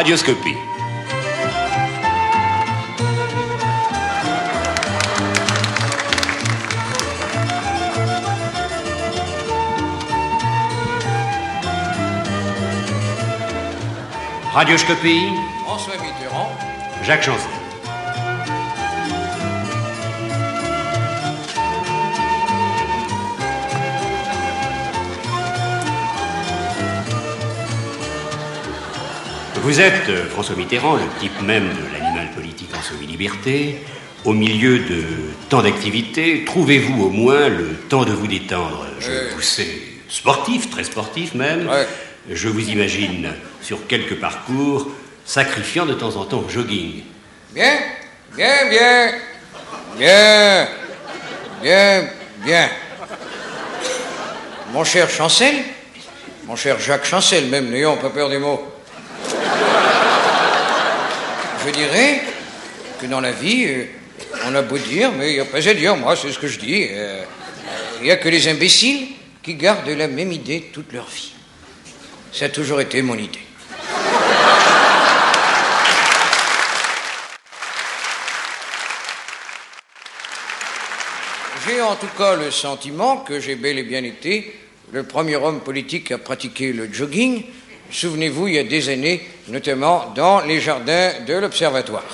Radioscopie. Radioscopie, François Mitterrand. Jacques Chancel. Vous êtes, euh, François Mitterrand, le type même de l'animal politique en semi-liberté. Au milieu de tant d'activités, trouvez-vous au moins le temps de vous détendre? Je vous sais sportif, très sportif même. Je vous imagine sur quelques parcours sacrifiant de temps en temps au jogging. Bien, bien, bien, bien, bien, bien. Mon cher Chancel, mon cher Jacques Chancel, même, n'ayons pas peur des mots. Je dirais que dans la vie, euh, on a beau dire, mais il n'y a pas à dire, moi, c'est ce que je dis. euh, Il n'y a que les imbéciles qui gardent la même idée toute leur vie. Ça a toujours été mon idée. J'ai en tout cas le sentiment que j'ai bel et bien été le premier homme politique à pratiquer le jogging. Souvenez-vous, il y a des années, notamment dans les jardins de l'Observatoire.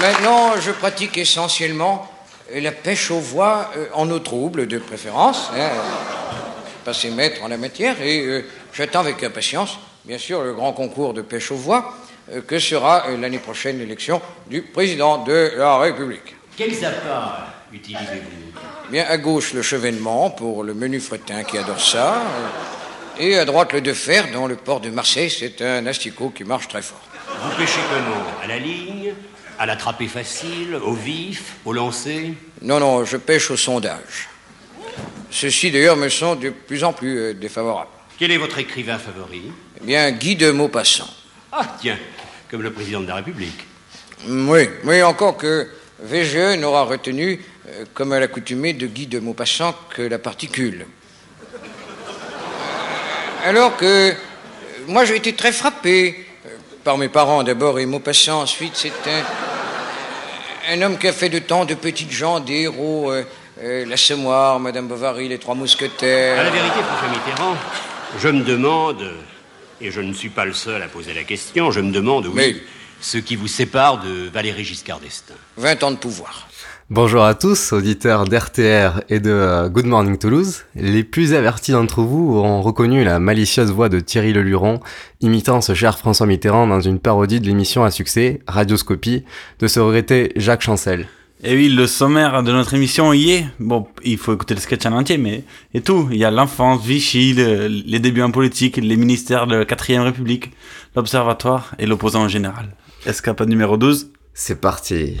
Maintenant, je pratique essentiellement euh, la pêche aux voies euh, en eau trouble, de préférence. Hein, passé maître en la matière, et euh, j'attends avec impatience, bien sûr, le grand concours de pêche aux voies euh, que sera l'année prochaine l'élection du président de la République. Quels appâts utilisez-vous? Bien à gauche le chevènement pour le menu fretin qui adore ça, et à droite le de fer dans le port de Marseille, c'est un asticot qui marche très fort. Vous pêchez comment À la ligne À l'attraper facile Au vif Au lancer Non, non, je pêche au sondage. Ceux-ci d'ailleurs me sont de plus en plus euh, défavorables. Quel est votre écrivain favori? Eh bien, Guy de Maupassant. Ah, tiens, comme le président de la République. Mm, Oui, oui, encore que VGE n'aura retenu, euh, comme à l'accoutumée de Guy de Maupassant, que la particule. Alors que euh, moi j'ai été très frappé euh, par mes parents d'abord et Maupassant ensuite. C'est un, un homme qui a fait de tant de petites gens des héros. euh, euh, Madame Bovary, les Trois Mousquetaires. À la vérité, François Mitterrand, je me demande, et je ne suis pas le seul à poser la question, je me demande, oui, Mais- ce qui vous sépare de Valéry Giscard d'Estaing. 20 ans de pouvoir. Bonjour à tous, auditeurs d'RTR et de euh, Good Morning Toulouse. Les plus avertis d'entre vous auront reconnu la malicieuse voix de Thierry Leluron, imitant ce cher François Mitterrand dans une parodie de l'émission à succès, Radioscopie, de ce regretté Jacques Chancel. Et oui, le sommaire de notre émission y est. Bon, il faut écouter le sketch en entier, mais et tout. Il y a l'enfance, Vichy, le- les débuts en politique, les ministères de la 4ème République, l'Observatoire et l'opposant en général. Escapade numéro 12. C'est parti.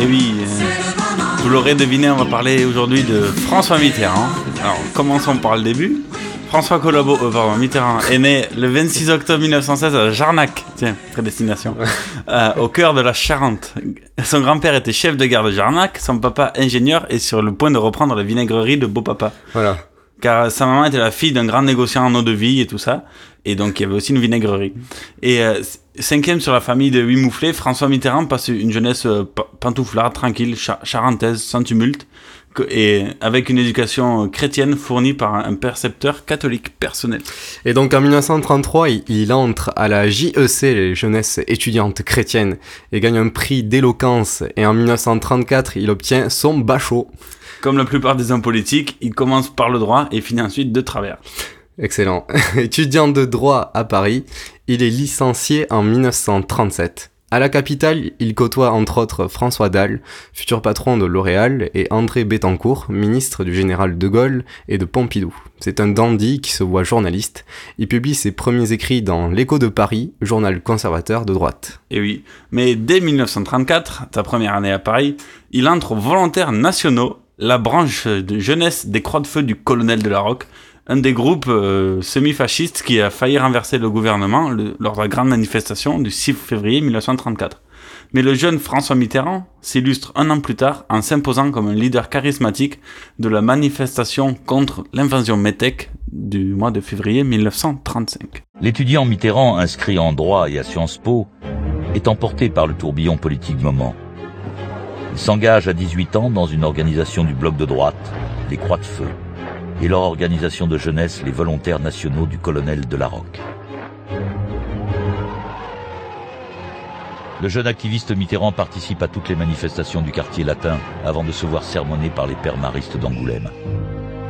Et oui, c'est euh, vous l'aurez deviné, on va parler aujourd'hui de François Mitterrand. Alors, commençons par le début. François Collabo, euh, pardon, Mitterrand est né le 26 octobre 1916 à Jarnac, tiens, prédestination, euh, au cœur de la Charente. Son grand-père était chef de gare de Jarnac, son papa ingénieur et sur le point de reprendre la vinaigrerie de Beau-Papa. Voilà. Car sa maman était la fille d'un grand négociant en eau de vie et tout ça. Et donc, il y avait aussi une vinaigrerie. Et euh, cinquième sur la famille de huit mouflets, François Mitterrand passe une jeunesse euh, pa- pantouflarde, tranquille, cha- charentaise, sans tumulte, et avec une éducation euh, chrétienne fournie par un percepteur catholique personnel. Et donc en 1933, il, il entre à la JEC, les jeunesses étudiantes chrétiennes, et gagne un prix d'éloquence. Et en 1934, il obtient son bachot. Comme la plupart des hommes politiques, il commence par le droit et finit ensuite de travers. Excellent. Étudiant de droit à Paris, il est licencié en 1937. À la capitale, il côtoie entre autres François Dalle, futur patron de L'Oréal, et André Bettencourt, ministre du général de Gaulle et de Pompidou. C'est un dandy qui se voit journaliste. Il publie ses premiers écrits dans L'Écho de Paris, journal conservateur de droite. Et oui, mais dès 1934, ta première année à Paris, il entre aux volontaires nationaux, la branche de jeunesse des Croix de Feu du colonel de la Roque, un des groupes euh, semi-fascistes qui a failli renverser le gouvernement lors de la grande manifestation du 6 février 1934. Mais le jeune François Mitterrand s'illustre un an plus tard en s'imposant comme un leader charismatique de la manifestation contre l'invasion métèque du mois de février 1935. L'étudiant Mitterrand, inscrit en droit et à Sciences Po, est emporté par le tourbillon politique du moment. Il s'engage à 18 ans dans une organisation du bloc de droite, les Croix de Feu, et leur organisation de jeunesse, les Volontaires Nationaux du colonel de la Roque. Le jeune activiste Mitterrand participe à toutes les manifestations du quartier latin avant de se voir sermonné par les pères maristes d'Angoulême.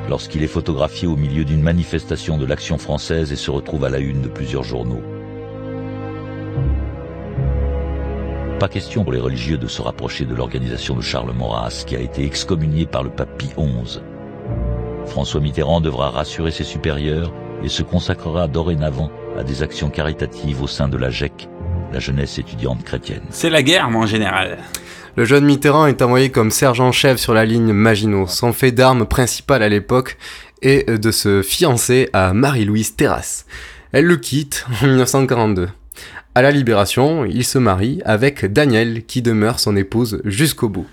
Lorsqu'il est photographié au milieu d'une manifestation de l'Action française et se retrouve à la une de plusieurs journaux. Pas question pour les religieux de se rapprocher de l'organisation de Charles Maurras, qui a été excommunié par le pape Pie XI. François Mitterrand devra rassurer ses supérieurs et se consacrera dorénavant à des actions caritatives au sein de la GEC, la jeunesse étudiante chrétienne. C'est la guerre, mon général. Le jeune Mitterrand est envoyé comme sergent-chef sur la ligne Maginot. Son fait d'armes principal à l'époque est de se fiancer à Marie-Louise Terrasse. Elle le quitte en 1942. À la Libération, il se marie avec Danielle qui demeure son épouse jusqu'au bout.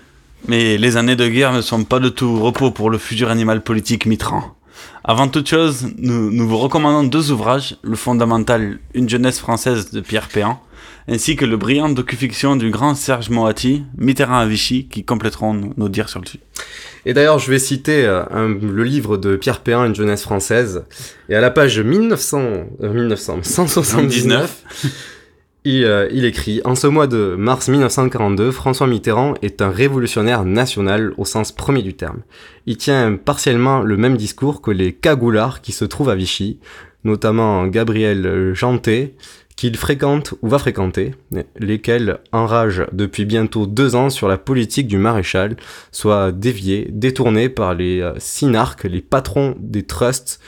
Mais les années de guerre ne sont pas de tout repos pour le futur animal politique Mitterrand. Avant toute chose, nous, nous vous recommandons deux ouvrages, le fondamental Une jeunesse française de Pierre Péan, ainsi que le brillant docu-fiction du grand Serge Moati, Mitterrand à Vichy, qui compléteront nos, dires sur le sujet. Et d'ailleurs, je vais citer euh, un- le livre de Pierre Péan, Une jeunesse française. Et à la page 1900, euh, 1900 179, il, euh, il écrit En ce mois de mars 1942, François Mitterrand est un révolutionnaire national au sens premier du terme. Il tient partiellement le même discours que les cagoulards qui se trouvent à Vichy, notamment Gabriel Janté, qu'il fréquente ou va fréquenter, lesquels enragent depuis bientôt deux ans sur la politique du maréchal, soit déviée, détournée par les euh, synarques, les patrons des trusts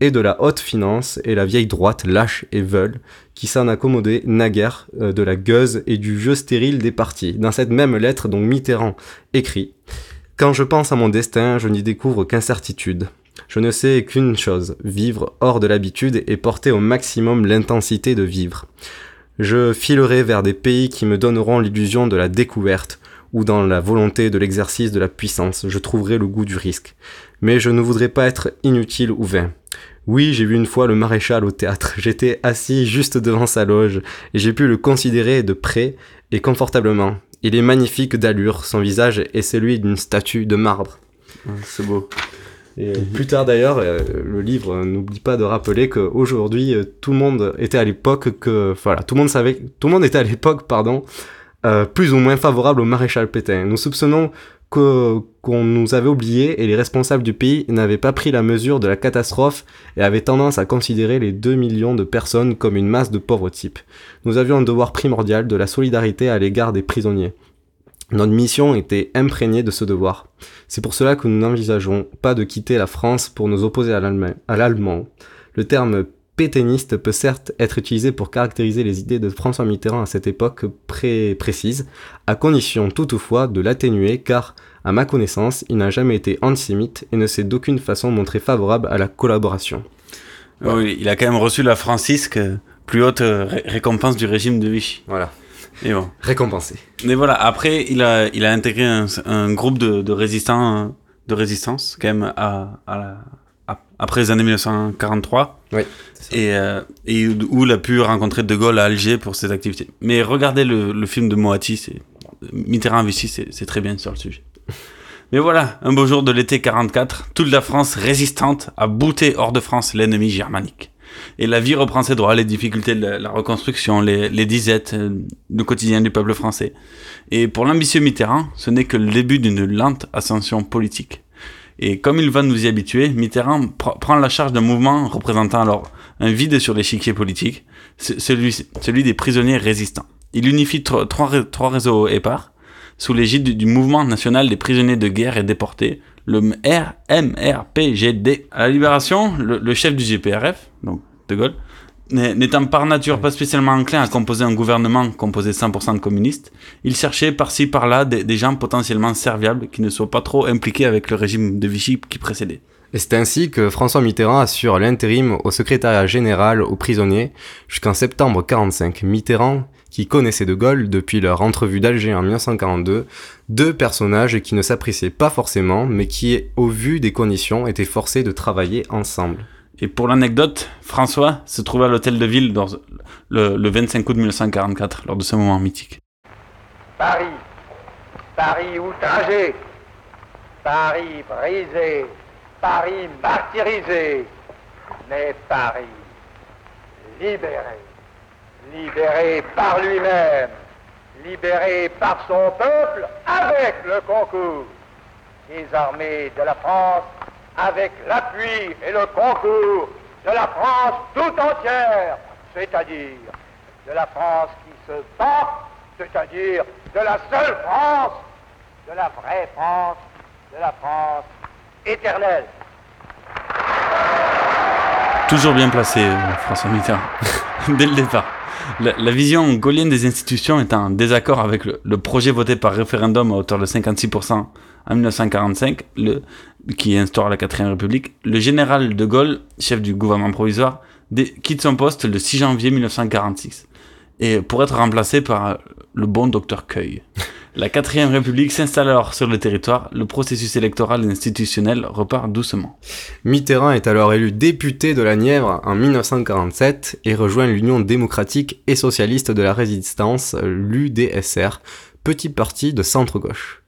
et de la haute finance et la vieille droite lâche et veule, qui s'en accommodait naguère euh, de la gueuse et du jeu stérile des partis. Dans cette même lettre dont Mitterrand écrit Quand je pense à mon destin, je n'y découvre qu'incertitude. Je ne sais qu'une chose, vivre hors de l'habitude et porter au maximum l'intensité de vivre. Je filerai vers des pays qui me donneront l'illusion de la découverte, ou dans la volonté de l'exercice de la puissance, je trouverai le goût du risque. Mais je ne voudrais pas être inutile ou vain. Oui, j'ai vu une fois le maréchal au théâtre. J'étais assis juste devant sa loge et j'ai pu le considérer de près et confortablement. Il est magnifique d'allure, son visage est celui d'une statue de marbre. C'est beau. Et euh, plus tard d'ailleurs, euh, le livre n'oublie pas de rappeler qu'aujourd'hui, euh, tout le monde était à l'époque que, voilà, tout le monde savait, tout le monde était à l'époque, pardon, euh, plus ou moins favorable au maréchal Pétain. Nous soupçonnons qu'on nous avait oubliés et les responsables du pays n'avaient pas pris la mesure de la catastrophe et avaient tendance à considérer les 2 millions de personnes comme une masse de pauvres types. Nous avions un devoir primordial de la solidarité à l'égard des prisonniers. Notre mission était imprégnée de ce devoir. C'est pour cela que nous n'envisageons pas de quitter la France pour nous opposer à l'allemand. Le terme pétainiste peut certes être utilisé pour caractériser les idées de François Mitterrand à cette époque pré précise, à condition toutefois de l'atténuer car, à ma connaissance, il n'a jamais été antisémite et ne s'est d'aucune façon montré favorable à la collaboration. Oui, il a quand même reçu la Francisque, plus haute euh, ré- récompense du régime de Vichy. Voilà. Et bon. Récompensé. Mais voilà, après, il a, il a intégré un, un groupe de, de résistants, euh, de résistance, quand même, à, à la, après les années 1943. Oui. Et, euh, et où il a pu rencontrer De Gaulle à Alger pour ses activités. Mais regardez le, le film de Moati, c'est Mitterrand Vichy, c'est très bien sur le sujet. Mais voilà, un beau jour de l'été 44, toute la France résistante a bouté hors de France l'ennemi germanique. Et la vie reprend ses droits, les difficultés de la, la reconstruction, les, les disettes, euh, le quotidien du peuple français. Et pour l'ambitieux Mitterrand, ce n'est que le début d'une lente ascension politique. Et comme il va nous y habituer, Mitterrand pr- prend la charge d'un mouvement représentant alors un vide sur l'échiquier politique, ce- celui, celui des prisonniers résistants. Il unifie tro- trois, trois réseaux épars sous l'égide du, mouvement national des prisonniers de guerre et déportés, le RMRPGD. À la libération, le, chef du GPRF, donc De Gaulle, n'étant par nature pas spécialement enclin à composer un gouvernement composé 100% de communistes, il cherchait par-ci par-là des, gens potentiellement serviables qui ne soient pas trop impliqués avec le régime de Vichy qui précédait. Et c'est ainsi que François Mitterrand assure l'intérim au secrétariat général aux prisonniers jusqu'en septembre 45. Mitterrand, qui connaissait De Gaulle depuis leur entrevue d'Alger en 1942, deux personnages qui ne s'appréciaient pas forcément, mais qui, au vu des conditions, étaient forcés de travailler ensemble. Et pour l'anecdote, François se trouvait à l'hôtel de ville le, le 25 août 1944, lors de ce moment mythique. Paris, Paris outragé, Paris brisé, Paris martyrisé, mais Paris libéré, libéré par lui-même, libéré par son peuple avec le concours des armées de la France, avec l'appui et le concours de la France tout entière, c'est-à-dire de la France qui se bat, c'est-à-dire de la seule France, de la vraie France, de la France éternelle. Toujours bien placé, François Mitterrand, dès le départ. La, vision gaulienne des institutions est en désaccord avec le projet voté par référendum à hauteur de 56% en 1945, le, qui instaure la 4 République. Le général de Gaulle, chef du gouvernement provisoire, quitte son poste le 6 janvier 1946, et pour être remplacé par euh, le bon docteur Cueil. La 4 République s'installe alors sur le territoire, le processus électoral et institutionnel repart doucement. Mitterrand est alors élu député de la Nièvre en 1947 et rejoint l'Union démocratique et socialiste de la résistance, l'UDSR, petit parti de centre-gauche.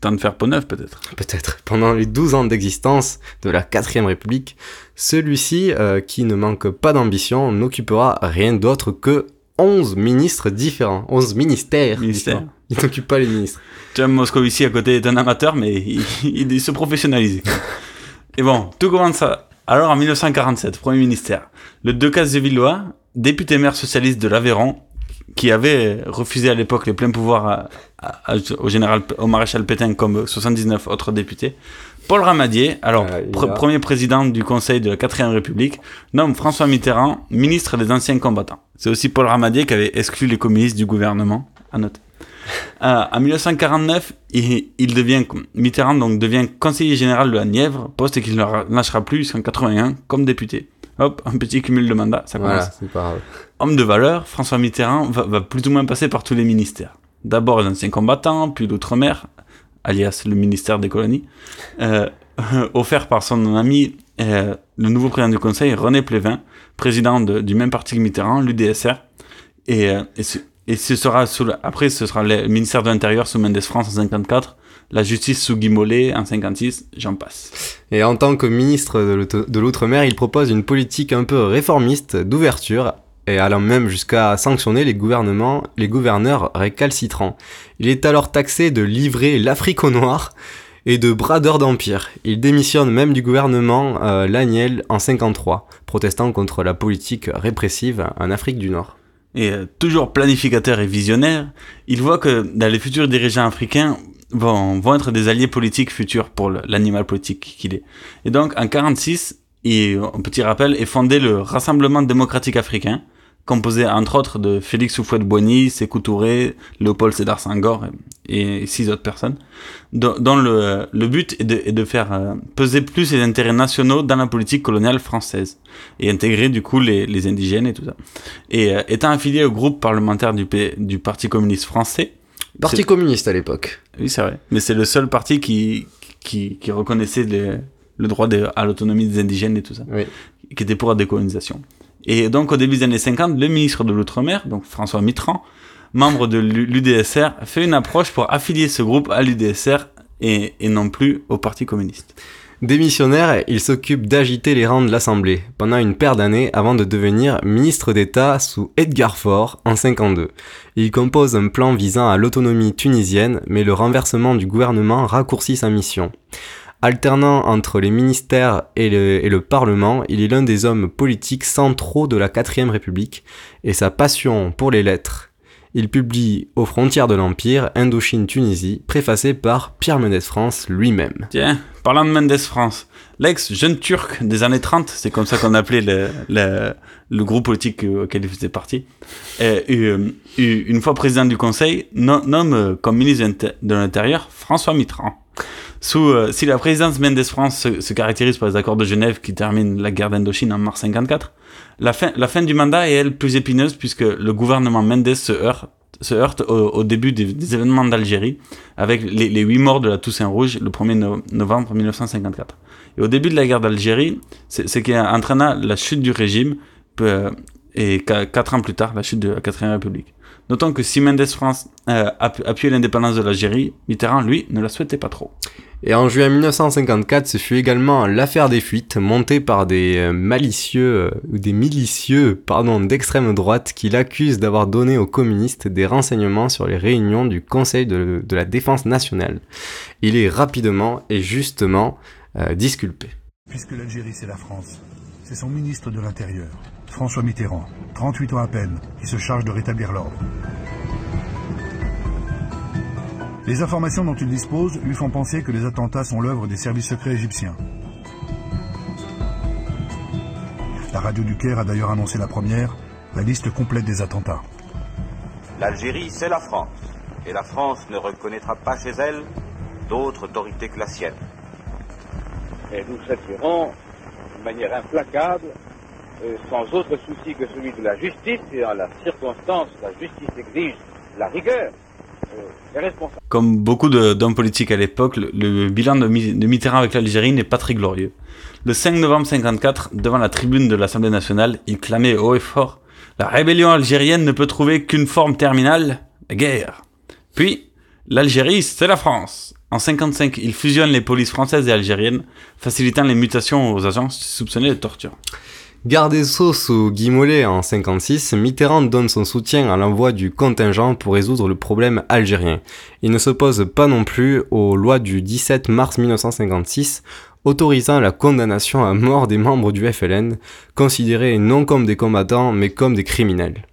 Temps de faire peau neuve peut-être. Peut-être. Pendant les 12 ans d'existence de la 4ème République, celui-ci, euh, qui ne manque pas d'ambition, n'occupera rien d'autre que 11 ministres différents. 11 ministères. Ministères. différents. Il n'occupe pas les ministres. John Moscovici à côté est un amateur, mais il, il, il se professionnalise. Et bon, tout commence à... alors en 1947, Premier ministère. Le Decazes de Villois, député maire socialiste de l'Aveyron, qui avait refusé à l'époque les pleins pouvoirs à- à- à- au général, au maréchal Pétain comme 79 autres députés. Paul Ramadier, alors a- premier président du Conseil de la 4ème République, nomme François Mitterrand ministre des anciens combattants. C'est aussi Paul Ramadier qui avait exclu les communistes du gouvernement, à noter. Euh, en 1949, il, il devient, Mitterrand donc devient conseiller général de la Nièvre, poste qu'il ne lâchera plus jusqu'en 81 comme député. Hop, un petit cumul de mandats, ça commence. Voilà, c'est pas grave. Homme de valeur, François Mitterrand va, plus ou moins passer par tous les ministères. D'abord les anciens combattants, puis l'outre-mer, alias le ministère des colonies, euh, offert par son ami, euh, le nouveau président du Conseil, René Plévin, président de- du même parti que Mitterrand, l'UDSR. Et, euh, et, ce, sera après, ce sera le ministère de l'Intérieur sous Mendes France en 54, la justice sous Guy Mollet en 56, j'en passe. Et en tant que ministre de l'Outre-mer, il propose une politique un peu réformiste d'ouverture et allant même jusqu'à sanctionner les gouvernements, les gouverneurs récalcitrants. Il est alors taxé de livrer l'Afrique au noir et de bradeur d'empire. Il démissionne même du gouvernement euh, Laniel en 53, protestant contre la politique répressive en Afrique du Nord. Et euh, toujours planificateur et visionnaire, il voit que dans les futurs dirigeants africains vont, vont être des alliés politiques futurs pour l'animal politique qu'il est. Et donc en 46, et un petit rappel, est fondé le Rassemblement démocratique africain, composé entre autres de Félix Houphouët-Boigny, Sékou Touré, Léopold Sédar Senghor et, et six autres personnes, dont, dont le, le but est de, est de faire euh, peser plus les intérêts nationaux dans la politique coloniale française et intégrer du coup les, les indigènes et tout ça. Et euh, étant affilié au groupe parlementaire du, P- du Parti communiste français, Parti communiste à l'époque. oui, c'est vrai. Mais c'est le seul parti qui, qui, qui reconnaissait les- le droit de- à l'autonomie des indigènes et tout ça, qui était pour la décolonisation. Et donc au début des années 50, le ministre de l'Outre-mer, donc François Mitterrand, membre de l'UDSR, fait une approche pour affilier ce groupe à l'UDSR et, et non plus au Parti communiste. Démissionnaire, il s'occupe d'agiter les rangs de l'Assemblée pendant une paire d'années avant de devenir ministre d'État sous Edgar Faure en 52. Il compose un plan visant à l'autonomie tunisienne, mais le renversement du gouvernement raccourcit sa mission. Alternant entre les ministères et le, Parlement, il est l'un des hommes politiques centraux de la 4ème République et sa passion pour les lettres. Il publie Aux frontières de l'Empire, Indochine-Tunisie, préfacé par Pierre Mendès France lui-même. Tiens, parlant de Mendes France, l'ex-jeune turc des années 30, c'est comme ça qu'on appelait le, groupe politique auquel il faisait partie, euh, euh, une fois président du Conseil, no- nomme comme ministre de l'Intérieur François Mitterrand. Sous, euh, si la présidence Mendes France se, se caractérise par les accords de Genève qui terminent la guerre d'Indochine en mars 54, la fin, du mandat est elle plus épineuse puisque le gouvernement Mendes se heurte, au, début des, événements d'Algérie avec les, les huit morts de la Toussaint Rouge le 1er no- novembre 1954. Et au début de la guerre d'Algérie, ce qui entraîna la chute du régime et qu- quatre ans plus tard la chute de la 4 République. Notons que si Mendes France euh, app- appuyait l'indépendance de l'Algérie, Mitterrand, lui, ne la souhaitait pas trop. Et en juin 1954, ce fut également l'affaire des fuites montée par des euh, malicieux euh, ou des milicieux pardon d'extrême droite qui l'accusent d'avoir donné aux communistes des renseignements sur les réunions du Conseil de, de la défense nationale. Il est rapidement et justement euh, disculpé. Puisque l'Algérie, c'est la France, c'est son ministre de l'Intérieur, François Mitterrand, 38 ans à peine, qui se charge de rétablir l'ordre. Les informations dont il dispose lui font penser que les attentats sont l'œuvre des services secrets égyptiens. La radio du Caire a d'ailleurs annoncé la première, la liste complète des attentats. L'Algérie, c'est la France. Et la France ne reconnaîtra pas chez elle d'autre autorité que la sienne. Et nous châtierons de manière implacable, euh, sans autre souci que celui de la justice, et en la circonstance, la justice exige la rigueur. Euh. Comme beaucoup d'hommes politiques à l'époque, le, bilan de Mitterrand avec l'Algérie n'est pas très glorieux. Le 5 novembre 54, devant la tribune de l'Assemblée nationale, il clamait haut et fort La rébellion algérienne ne peut trouver qu'une forme terminale, la guerre. Puis, l'Algérie, c'est la France. En 55, il fusionne les polices françaises et algériennes, facilitant les mutations aux agents soupçonnés de torture. Garde des Sceaux sous Guy Mollet en 56, Mitterrand donne son soutien à l'envoi du contingent pour résoudre le problème algérien. Il ne s'oppose pas non plus aux lois du 17 mars 1956 autorisant la condamnation à mort des membres du FLN, considérés non comme des combattants mais comme des criminels.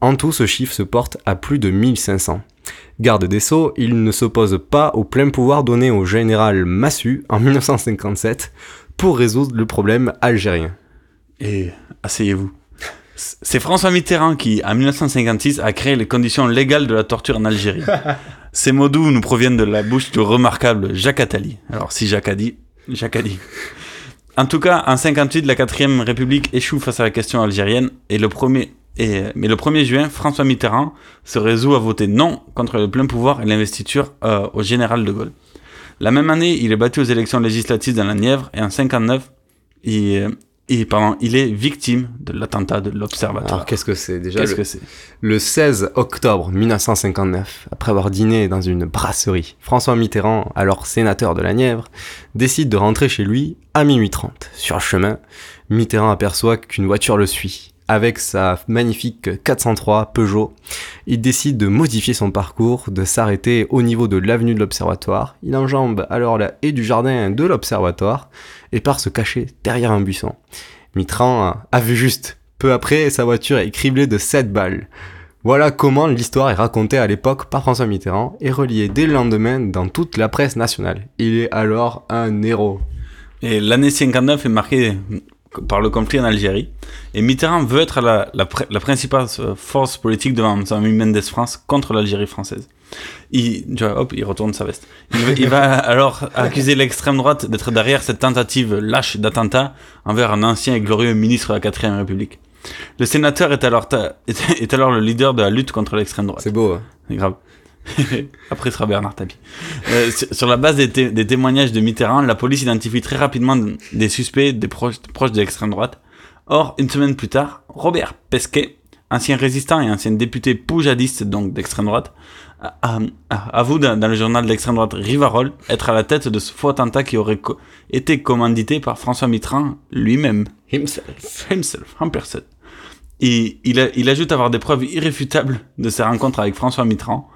En tout, ce chiffre se porte à plus de 1500. Garde des Sceaux, il ne s'oppose pas au plein pouvoir donné au général Massu en 1957 pour résoudre le problème algérien. Et asseyez-vous. C'est François Mitterrand qui, en 1956, a créé les conditions légales de la torture en Algérie. Ces mots doux nous proviennent de la bouche du remarquable Jacques Attali. Alors, si Jacques a dit, Jacques a dit. En tout cas, en 58, la 4ème République échoue face à la question algérienne et le premier, et, mais le 1er juin, François Mitterrand se résout à voter non contre le plein pouvoir et l'investiture euh, au général de Gaulle. La même année, il est battu aux élections législatives dans la Nièvre et en 59, il, il, pardon, il est victime de l'attentat de l'Observatoire. Alors qu'est-ce que c'est déjà Qu'est-ce le, que c'est le 16 octobre 1959, après avoir dîné dans une brasserie, François Mitterrand, alors sénateur de la Nièvre, décide de rentrer chez lui à minuit 30. Sur le chemin, Mitterrand aperçoit qu'une voiture le suit. Avec sa magnifique 403 Peugeot, il décide de modifier son parcours, de s'arrêter au niveau de l'avenue de l'Observatoire. Il enjambe alors la haie du jardin de l'Observatoire et part se cacher derrière un buisson. Mitterrand a vu juste. Peu après, sa voiture est criblée de 7 balles. Voilà comment l'histoire est racontée à l'époque par François Mitterrand et reliée dès le lendemain dans toute la presse nationale. Il est alors un héros. Et l'année 59 est marquée par le conflit en Algérie. Et Mitterrand veut être la, la, pr- la principale force politique devant ami Mendes France contre l'Algérie française. Il, tu vois, hop, il retourne sa veste. Il, va- il va alors accuser l'extrême droite d'être derrière cette tentative lâche d'attentat envers un ancien et glorieux ministre de la 4ème République. Le sénateur est alors, ta- est, est alors le leader de la lutte contre l'extrême droite. C'est beau. hein. C'est grave. Après, ce sera Bernard Tapie. Euh, sur, sur la base des, té- des témoignages de Mitterrand, la police identifie très rapidement des suspects des proches, proches de l'extrême droite. Or, une semaine plus tard, Robert Pesquet, ancien résistant et ancien député poujadiste, donc d'extrême droite, avoue dans, dans le journal d'extrême droite Rivarol être à la tête de ce faux attentat qui aurait co- été commandité par François Mitterrand lui-même. Himself. Himself, en personne. Et il, a- il ajoute avoir des preuves irréfutables de ses rencontres avec François Mitterrand.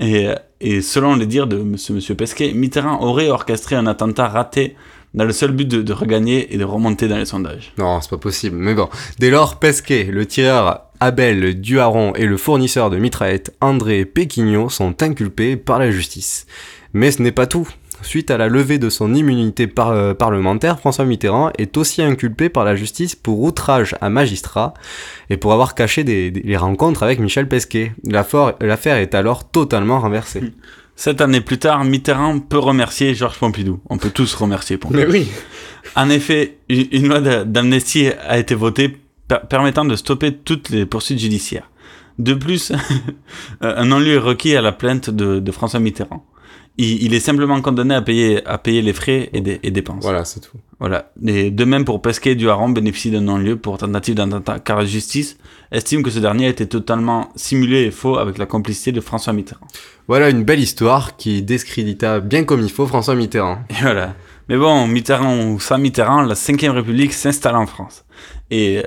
Et, selon les dires de ce monsieur Pesquet, Mitterrand aurait orchestré un attentat raté dans le seul but de, de regagner et de remonter dans les sondages. Non, c'est pas possible. Mais bon, dès lors, Pesquet, le tireur Abel Duharon et le fournisseur de mitraillettes André Péquignot sont inculpés par la justice. Mais ce n'est pas tout. Suite à la levée de son immunité par- euh, parlementaire, François Mitterrand est aussi inculpé par la justice pour outrage à magistrat et pour avoir caché des, des- les rencontres avec Michel Pesquet. L'affaire est alors totalement renversée. Sept années plus tard, Mitterrand peut remercier Georges Pompidou. On peut tous remercier Pompidou. Mais oui. En effet, une loi d'a- d'amnistie a été votée per- permettant de stopper toutes les poursuites judiciaires. De plus, un non-lieu est requis à la plainte de, de François Mitterrand. Il, il est simplement condamné à payer, à payer les frais et, des, et dépenses. Voilà, c'est tout. Voilà. Et de même pour Pesquet et Duharon bénéficie d'un non-lieu pour tentative d'attentat, car la justice estime que ce dernier a été totalement simulé et faux avec la complicité de François Mitterrand. Voilà une belle histoire qui discrédita bien comme il faut François Mitterrand. Et voilà. Mais bon, Mitterrand ou sans Mitterrand, la 5ème République s'installe en France. Et,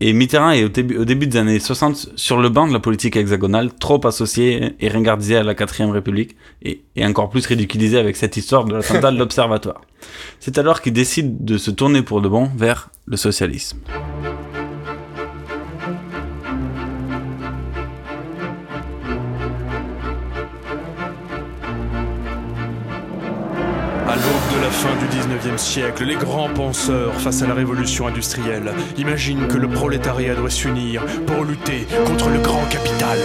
et Mitterrand est au début, des années 60 sur le banc de la politique hexagonale, trop associé et ringardisé à la 4ème République, et, et encore plus ridiculisé avec cette histoire de l'attentat de l'Observatoire. C'est alors qu'il décide de se tourner pour de bon vers le socialisme. Fin du 19e siècle, les grands penseurs face à la révolution industrielle imaginent que le prolétariat doit s'unir pour lutter contre le grand capital.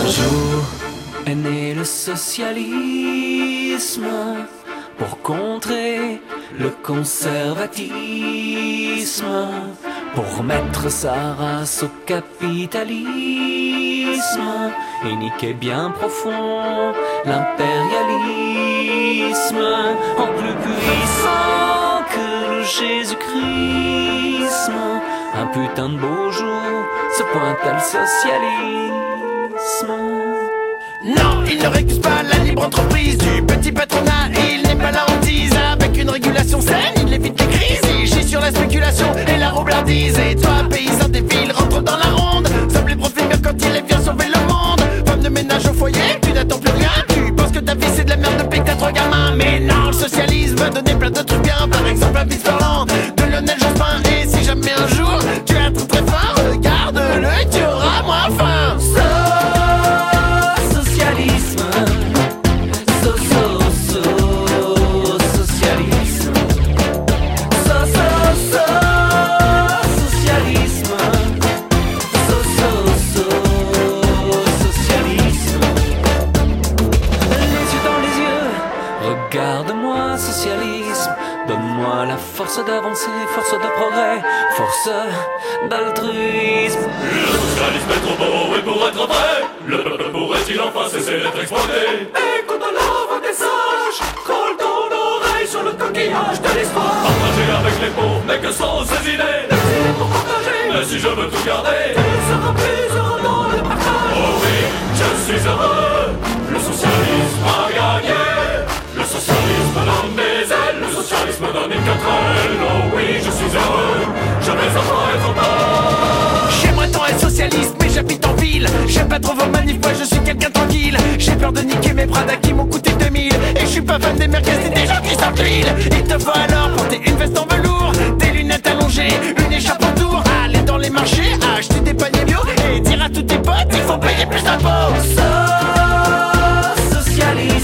Un jour est né le socialisme pour contrer le conservatisme, pour mettre sa race au capitalisme et niquer bien profond l'impérialisme en plus puissant que le Jésus-Christ. Un putain de beau jour se pointe à le socialisme. Non, il ne récuse pas la libre entreprise du petit patronat. Il n'est pas la hantise avec une régulation saine. Il évite les crises, il gît sur la spéculation et la roublardise. Et toi, paysan des villes, rentre dans la ronde. Sommes les bien quand il est vient sauver socialisme va donner plein de d'être exploité Écoute la voix des sages, colle ton oreille sur le coquillage de l'espoir. Partager avec les pauvres, mais que sans ces idées. Des pour partager, mais si je veux tout garder, tu seras plus heureux dans le partage. Oh oui, je suis heureux, le socialisme a gagné. Le socialisme donne des ailes, le socialisme donne une quatrelle. Oh oui, je suis heureux, je vais enfin être heureux. J'aimerais tant être socialiste, mais j'habite en ville. J'aime pas trop vos manifs, moi je suis J'ai peur de niquer mes Prada qui m'ont coûté 2000. Et je suis pas fan des merguez des gens qui sortent l'huile. Il te faut alors porter une veste en velours, des lunettes allongées, une écharpe autour. Aller dans les marchés, acheter des paniers bio et dire à tous tes potes, il faut payer plus d'impôts. Socialisme, so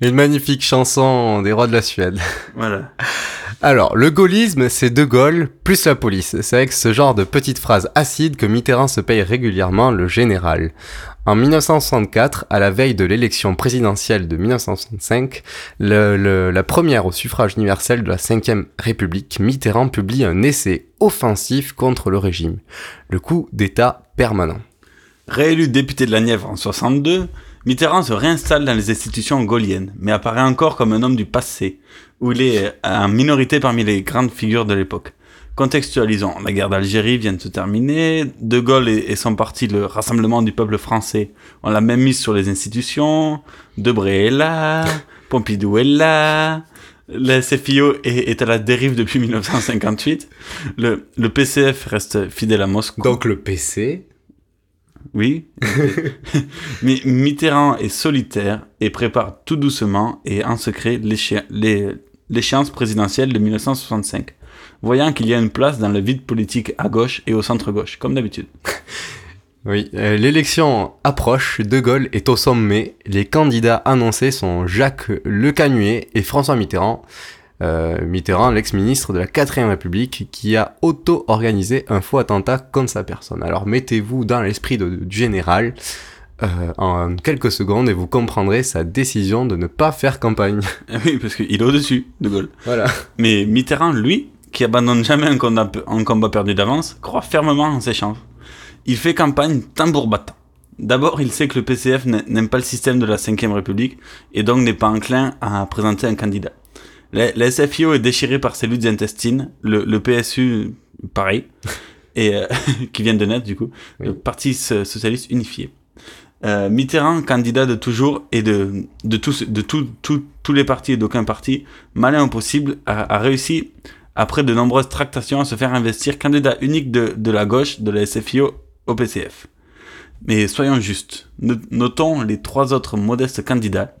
Une magnifique chanson des rois de la Suède. Voilà. Alors, le gaullisme, c'est De Gaulle plus la police. C'est avec ce genre de petites phrases acides que Mitterrand se paye régulièrement le général. En 1964, à la veille de l'élection présidentielle de 1965, le- le- la première au suffrage universel de la Ve République, Mitterrand publie un essai offensif contre le régime, le coup d'État permanent. Réélu député de la Nièvre en 62, Mitterrand se réinstalle dans les institutions gaulliennes, mais apparaît encore comme un homme du passé, où il est en minorité parmi les grandes figures de l'époque. Contextualisons, la guerre d'Algérie vient de se terminer, De Gaulle et, son parti, le Rassemblement du peuple français, ont la même mise sur les institutions, Debré est là, Pompidou est là, le SFIO est, est à la dérive depuis 1958, le, le PCF reste fidèle à Moscou. Donc le PC Oui. Mais Mitterrand est solitaire et prépare tout doucement et en secret l'échéance présidentielle de 1965, voyant qu'il y a une place dans le vide politique à gauche et au centre-gauche, comme d'habitude. Oui, euh, l'élection approche, De Gaulle est au sommet. Les candidats annoncés sont Jacques Lecanuet et François Mitterrand. Euh, Mitterrand, l'ex-ministre de la 4ème République, qui a auto-organisé un faux attentat contre sa personne. Alors mettez-vous dans l'esprit de- du général euh, en quelques secondes et vous comprendrez sa décision de ne pas faire campagne. Oui, parce qu'il est au-dessus, De Gaulle. Voilà. Mais Mitterrand, lui, qui abandonne jamais un combat, un combat perdu d'avance, croit fermement en ses chances. Il fait campagne tambour battant. D'abord, il sait que le PCF n'a- n'aime pas le système de la 5ème République et donc n'est pas enclin à présenter un candidat. La, la SFIO est déchirée par ses luttes intestines, le, le PSU, pareil, et euh, qui vient de naître du coup, le Parti so- Socialiste Unifié. Euh, Mitterrand, candidat de toujours et de, de, tous, de tout- tout- tous les partis et d'aucun parti, malin au possible, a, a réussi, après de nombreuses tractations, à se faire investir candidat unique de, de la gauche, de la SFIO, au PCF. Mais soyons justes, No- notons les trois autres modestes candidats.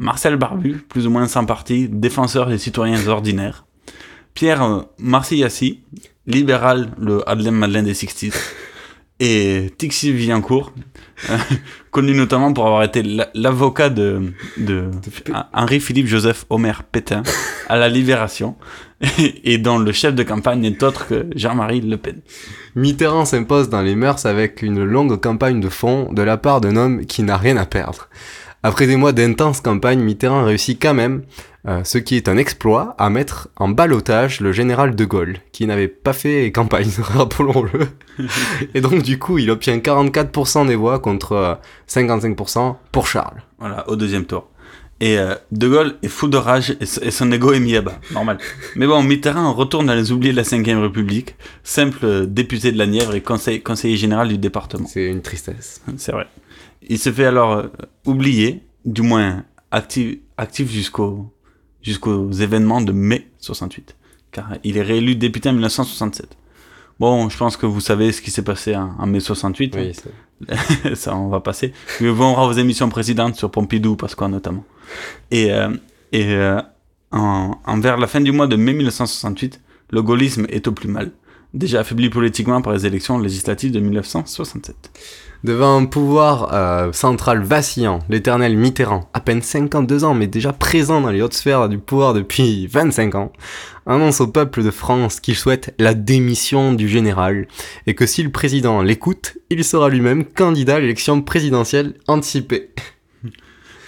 Marcel Barbu, plus ou moins sans parti, défenseur des citoyens ordinaires. Pierre euh, Marcillassi, libéral, le Madeleine Madeleine des 60s. Et Tixi Villancourt, euh, connu notamment pour avoir été la- l'avocat de, de Henri-Philippe Joseph Omer Pétain à la Libération, et dont le chef de campagne n'est autre que Jean-Marie Le Pen. Mitterrand s'impose dans les mœurs avec une longue campagne de fond de la part d'un homme qui n'a rien à perdre. Après des mois d'intenses campagnes, Mitterrand réussit quand même, euh, ce qui est un exploit, à mettre en balotage le général de Gaulle, qui n'avait pas fait campagne, rappelons-le. Et donc du coup, il obtient 44% des voix contre euh, 55% pour Charles. Voilà, au deuxième tour. Et euh, De Gaulle est fou de rage et, son ego est mis à bas, normal. Mais bon, Mitterrand retourne dans les oubliés de la 5ème République, simple euh, député de la Nièvre et conseil- conseiller général du département. C'est une tristesse. C'est vrai. Il se fait alors euh, oublier, du moins actif, actif jusqu'au jusqu'aux événements de mai 68, car il est réélu député en 1967. Bon, je pense que vous savez ce qui s'est passé en, en mai 68. Oui, hein. ça on va passer. Mais vous aura vos émissions précédentes sur Pompidou, Pasqua notamment. Et, euh, et euh, en, en vers la fin du mois de mai 1968, le gaullisme est au plus mal, déjà affaibli politiquement par les élections législatives de 1967. Devant un pouvoir euh, central vacillant, l'éternel Mitterrand, à peine 52 ans mais déjà présent dans les hautes sphères du pouvoir depuis 25 ans, annonce au peuple de France qu'il souhaite la démission du général et que si le président l'écoute, il sera lui-même candidat à l'élection présidentielle anticipée.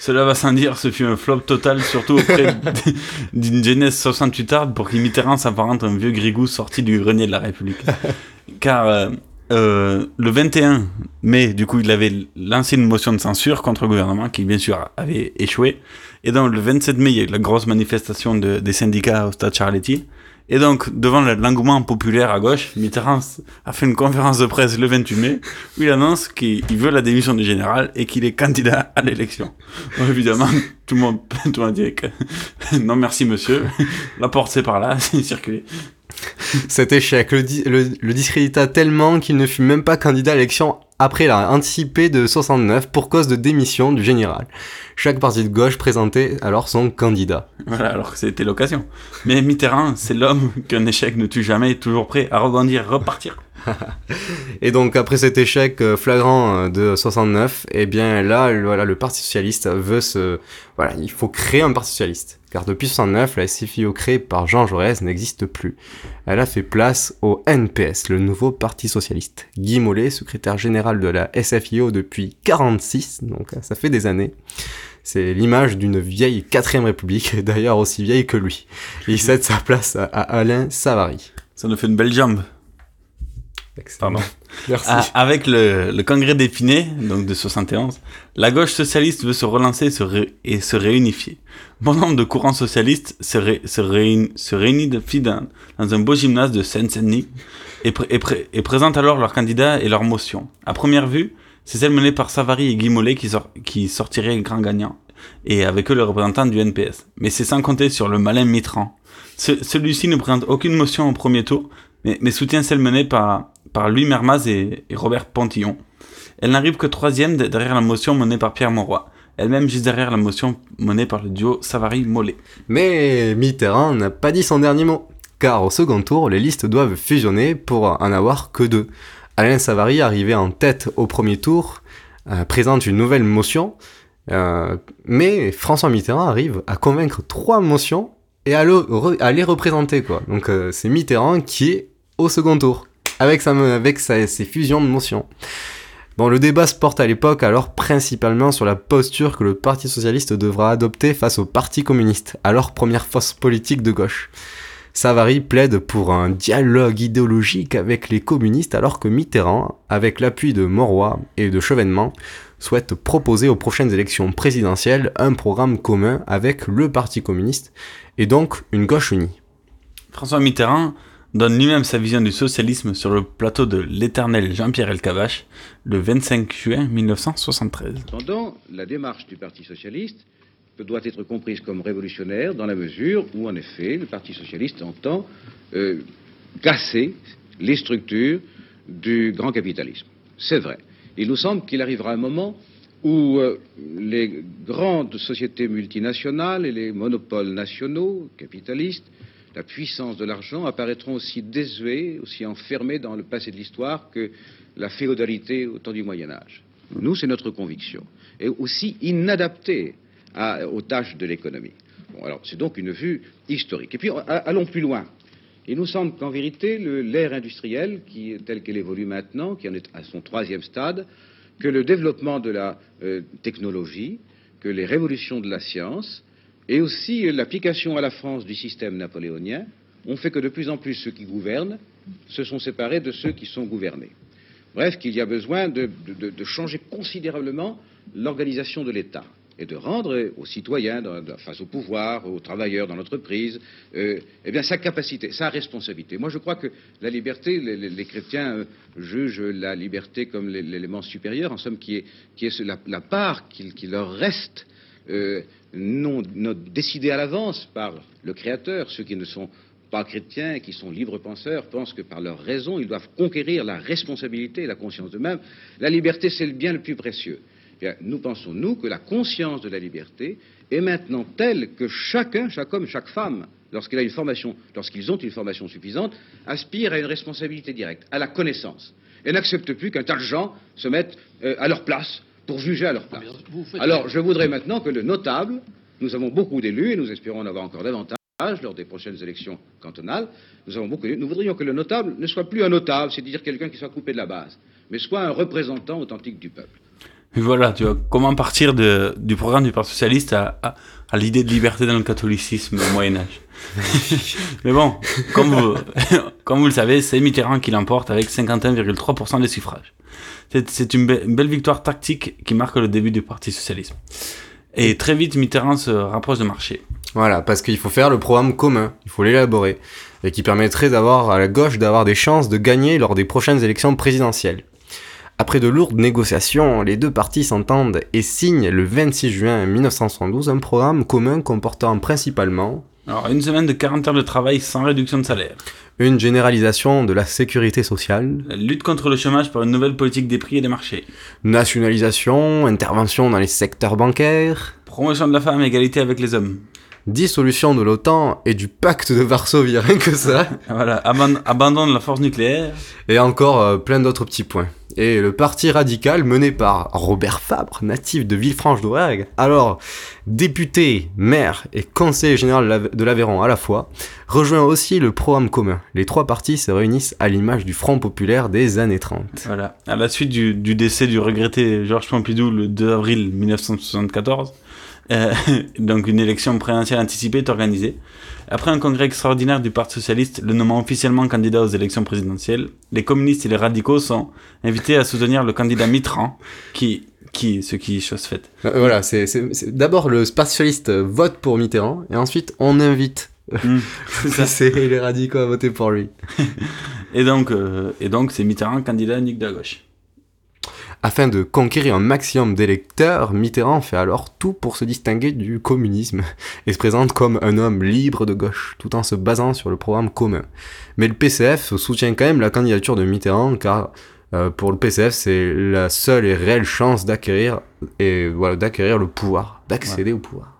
Cela va sans dire, ce fut un flop total, surtout auprès d'une jeunesse 68 arde pour que Mitterrand s'apparente un vieux grigou sorti du grenier de la République. Car euh, euh, le 21 mai, du coup, il avait lancé une motion de censure contre le gouvernement qui, bien sûr, avait échoué. Et donc, le 27 mai, il y a eu la grosse manifestation de- des syndicats au stade Charletti. Et donc, devant le- l'engouement populaire à gauche, Mitterrand a fait une conférence de presse le 28 mai où il annonce qu'il il veut la démission du général et qu'il est candidat à l'élection. Évidemment, tout le monde, tout le monde dit que non merci monsieur, la porte c'est par là, c'est circulé. Cet échec le, di- le- le discrédita tellement qu'il ne fut même pas candidat à l'élection après la anticipée de 69 pour cause de démission du général. Chaque parti de gauche présentait alors son candidat. Voilà, alors que c'était l'occasion. Mais Mitterrand, c'est l'homme qu'un échec ne tue jamais, toujours prêt à rebondir, repartir. Et donc après cet échec euh, flagrant euh, de 69, eh bien là, voilà, le Parti socialiste veut se, voilà, il faut créer un Parti socialiste. Car depuis 69, la SFIO créée par Jean Jaurès n'existe plus. Elle a fait place au NPS, le nouveau Parti socialiste. Guy Mollet, secrétaire général de la SFIO depuis 46, donc euh, ça fait des années. C'est l'image d'une vieille quatrième république, d'ailleurs aussi vieille que lui. Il cède sa place à Alain Savary. Ça nous fait une belle jambe. Pardon. Merci. Ah, avec le, le congrès d'Épinay, donc de 71, la gauche socialiste veut se relancer et se, ré- et se réunifier. Bon nombre de courants socialistes se, ré- se, réun- se réunissent dans, dans un beau gymnase de Seine-Saint-Denis et, et présentent alors leurs candidats et leurs motions. À première vue, c'est celle menée par Savary et Guy Mollet qui, sort- qui sortiraient grand gagnant, et avec eux le représentant du NPS. Mais c'est sans compter sur le malin Mitran. Ce- Celui-ci ne présente aucune motion au premier tour, mais, mais soutient celle menée par, par Louis Mermaz et, Robert Pontillon. Elle n'arrive que troisième de- derrière la motion menée par Pierre Mauroy, elle-même juste derrière la motion menée par le duo Savary-Mollet. Mais Mitterrand n'a pas dit son dernier mot, car au second tour, les listes doivent fusionner pour en avoir que deux. Alain Savary, arrivé en tête au premier tour, euh, présente une nouvelle motion, euh, mais François Mitterrand arrive à convaincre trois motions et à, les représenter. Donc euh, c'est Mitterrand qui est au second tour, avec, sa, ses fusions de motions. Bon, le débat se porte à l'époque alors principalement sur la posture que le Parti Socialiste devra adopter face au Parti Communiste, alors première force politique de gauche. Savary plaide pour un dialogue idéologique avec les communistes alors que Mitterrand, avec l'appui de Mauroy et de Chevènement, souhaite proposer aux prochaines élections présidentielles un programme commun avec le Parti communiste et donc une gauche unie. François Mitterrand donne lui-même sa vision du socialisme sur le plateau de l'éternel Jean-Pierre Elkabbach le 25 juin 1973. Cependant, la démarche du Parti socialiste doit être comprise comme révolutionnaire dans la mesure où, en effet, le Parti socialiste entend euh, casser les structures du grand capitalisme. C'est vrai. Il nous semble qu'il arrivera un moment où euh, les grandes sociétés multinationales et les monopoles nationaux, capitalistes, la puissance de l'argent apparaîtront aussi désuets, aussi enfermés dans le passé de l'histoire que la féodalité au temps du Moyen Âge. Nous, c'est notre conviction. Et aussi inadaptés à- aux tâches de l'économie. Alors, c'est donc une vue historique. Et puis, allons plus loin. Il nous semble qu'en vérité, l'ère industrielle, telle qu'elle évolue maintenant, qui en est à son troisième stade, que le développement de la euh, technologie, que les révolutions de la science, et aussi euh, l'application à la France du système napoléonien, ont fait que de plus en plus ceux qui gouvernent se sont séparés de ceux qui sont gouvernés. Bref, qu'il y a besoin de, changer considérablement l'organisation de l'État et de rendre aux citoyens, face au pouvoir, aux travailleurs dans l'entreprise, euh, eh bien sa capacité, sa responsabilité. Moi, je crois que la liberté, les, chrétiens euh, jugent la liberté comme l'é- l'élément supérieur, en somme, qui est, la, part qui leur reste, euh, non, décidée à l'avance par le Créateur, ceux qui ne sont pas chrétiens qui sont libres penseurs pensent que par leur raison, ils doivent conquérir la responsabilité et la conscience d'eux-mêmes. La liberté, c'est le bien le plus précieux. Eh nous pensons, nous, que la conscience de la liberté est maintenant telle que chacun, chaque homme, chaque femme, lorsqu'il a une formation, lorsqu'ils ont une formation suffisante, aspire à une responsabilité directe, à la connaissance, et n'accepte plus qu'un tas de gens se mettent euh, à leur place pour juger à leur place. Alors, je voudrais maintenant que le notable, nous avons beaucoup d'élus et nous espérons en avoir encore davantage lors des prochaines élections cantonales, nous avons beaucoup d'élus, nous voudrions que le notable ne soit plus un notable, c'est-à-dire quelqu'un qui soit coupé de la base, mais soit un représentant authentique du peuple. Et voilà, tu vois, comment partir de, du programme du Parti Socialiste à, à, à l'idée de liberté dans le catholicisme au Moyen-Âge. Mais bon, comme vous, comme vous le savez, c'est Mitterrand qui l'emporte avec 51,3% des suffrages. C'est une, be- une belle victoire tactique qui marque le début du Parti Socialisme. Et très vite, Mitterrand se rapproche de Marché. Voilà, parce qu'il faut faire le programme commun, il faut l'élaborer, et qui permettrait d'avoir à la gauche d'avoir des chances de gagner lors des prochaines élections présidentielles. Après de lourdes négociations, les deux partis s'entendent et signent le 26 juin 1972 un programme commun comportant principalement Alors, une semaine de 40 heures de travail sans réduction de salaire. Une généralisation de la sécurité sociale. La lutte contre le chômage par une nouvelle politique des prix et des marchés. Nationalisation, intervention dans les secteurs bancaires. Promotion de la femme, égalité avec les hommes. Dissolution de l'OTAN et du pacte de Varsovie, rien que ça. Voilà, aban- abandon de la force nucléaire. Et encore euh, plein d'autres petits points. Et le parti radical mené par Robert Fabre, natif de Villefranche-d'Auvergne, alors député, maire et conseiller général de l'Aveyron à la fois, rejoint aussi le programme commun. Les trois partis se réunissent à l'image du Front populaire des années 30. Voilà. À la suite du, du décès du regretté Georges Pompidou le 2 avril 1974, euh, donc une élection présidentielle anticipée est organisée. Après un congrès extraordinaire du Parti Socialiste le nommant officiellement candidat aux élections présidentielles, les communistes et les radicaux sont invités à soutenir le candidat Mitterrand, qui, qui, ce qui est chose faite. Euh, Voilà, c'est c'est- c'est- d'abord le spatialiste vote pour Mitterrand et ensuite on invite ça. c'est les radicaux à voter pour lui. Et donc, euh, et donc c'est Mitterrand candidat unique de la gauche. Afin de conquérir un maximum d'électeurs, Mitterrand fait alors tout pour se distinguer du communisme et se présente comme un homme libre de gauche, tout en se basant sur le programme commun. Mais le PCF soutient quand même la candidature de Mitterrand car euh, pour le PCF c'est la seule et réelle chance d'acquérir et voilà d'acquérir le pouvoir, d'accéder au pouvoir.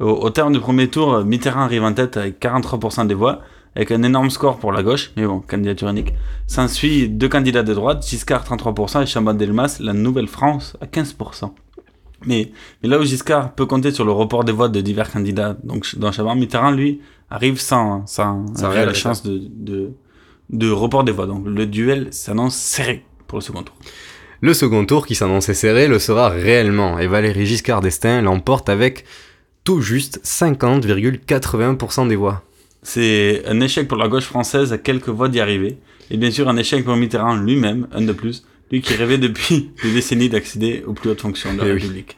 Au, au terme du premier tour, Mitterrand arrive en tête avec 43% des voix, avec un énorme score pour la gauche, mais bon, candidature unique. S'ensuit deux candidats de droite, Giscard 33% et Chaban-Delmas, la Nouvelle-France, à 15%. Mais, mais là où Giscard peut compter sur le report des voix de divers candidats, donc dans Chaban, Mitterrand, lui, arrive sans, sans, Sans réelle réel chance de, de, de report des voix. Donc le duel s'annonce serré pour le second tour. Le second tour qui s'annonçait serré le sera réellement et Valéry Giscard d'Estaing l'emporte avec tout juste 50,81% des voix. C'est un échec pour la gauche française à quelques voix d'y arriver. Et bien sûr, un échec pour Mitterrand lui-même, un de plus, lui qui rêvait depuis des décennies d'accéder aux plus hautes fonctions de la Eh oui. République.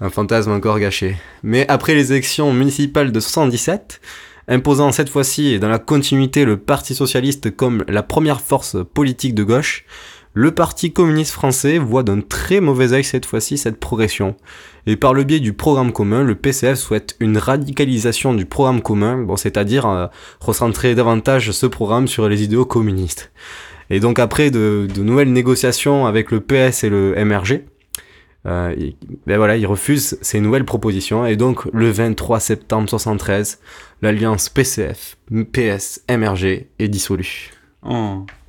Un fantasme encore gâché. Mais après les élections municipales de 77, imposant cette fois-ci dans la continuité le Parti Socialiste comme la première force politique de gauche, le Parti communiste français voit d'un très mauvais œil cette fois-ci cette progression. Et par le biais du programme commun, le PCF souhaite une radicalisation du programme commun, c'est-à-dire euh, recentrer davantage ce programme sur les idéaux communistes. Et donc après de, nouvelles négociations avec le PS et le MRG, euh, il, ben voilà, ces nouvelles propositions et donc le 23 septembre 73, l'alliance PCF, PS, MRG est dissolue.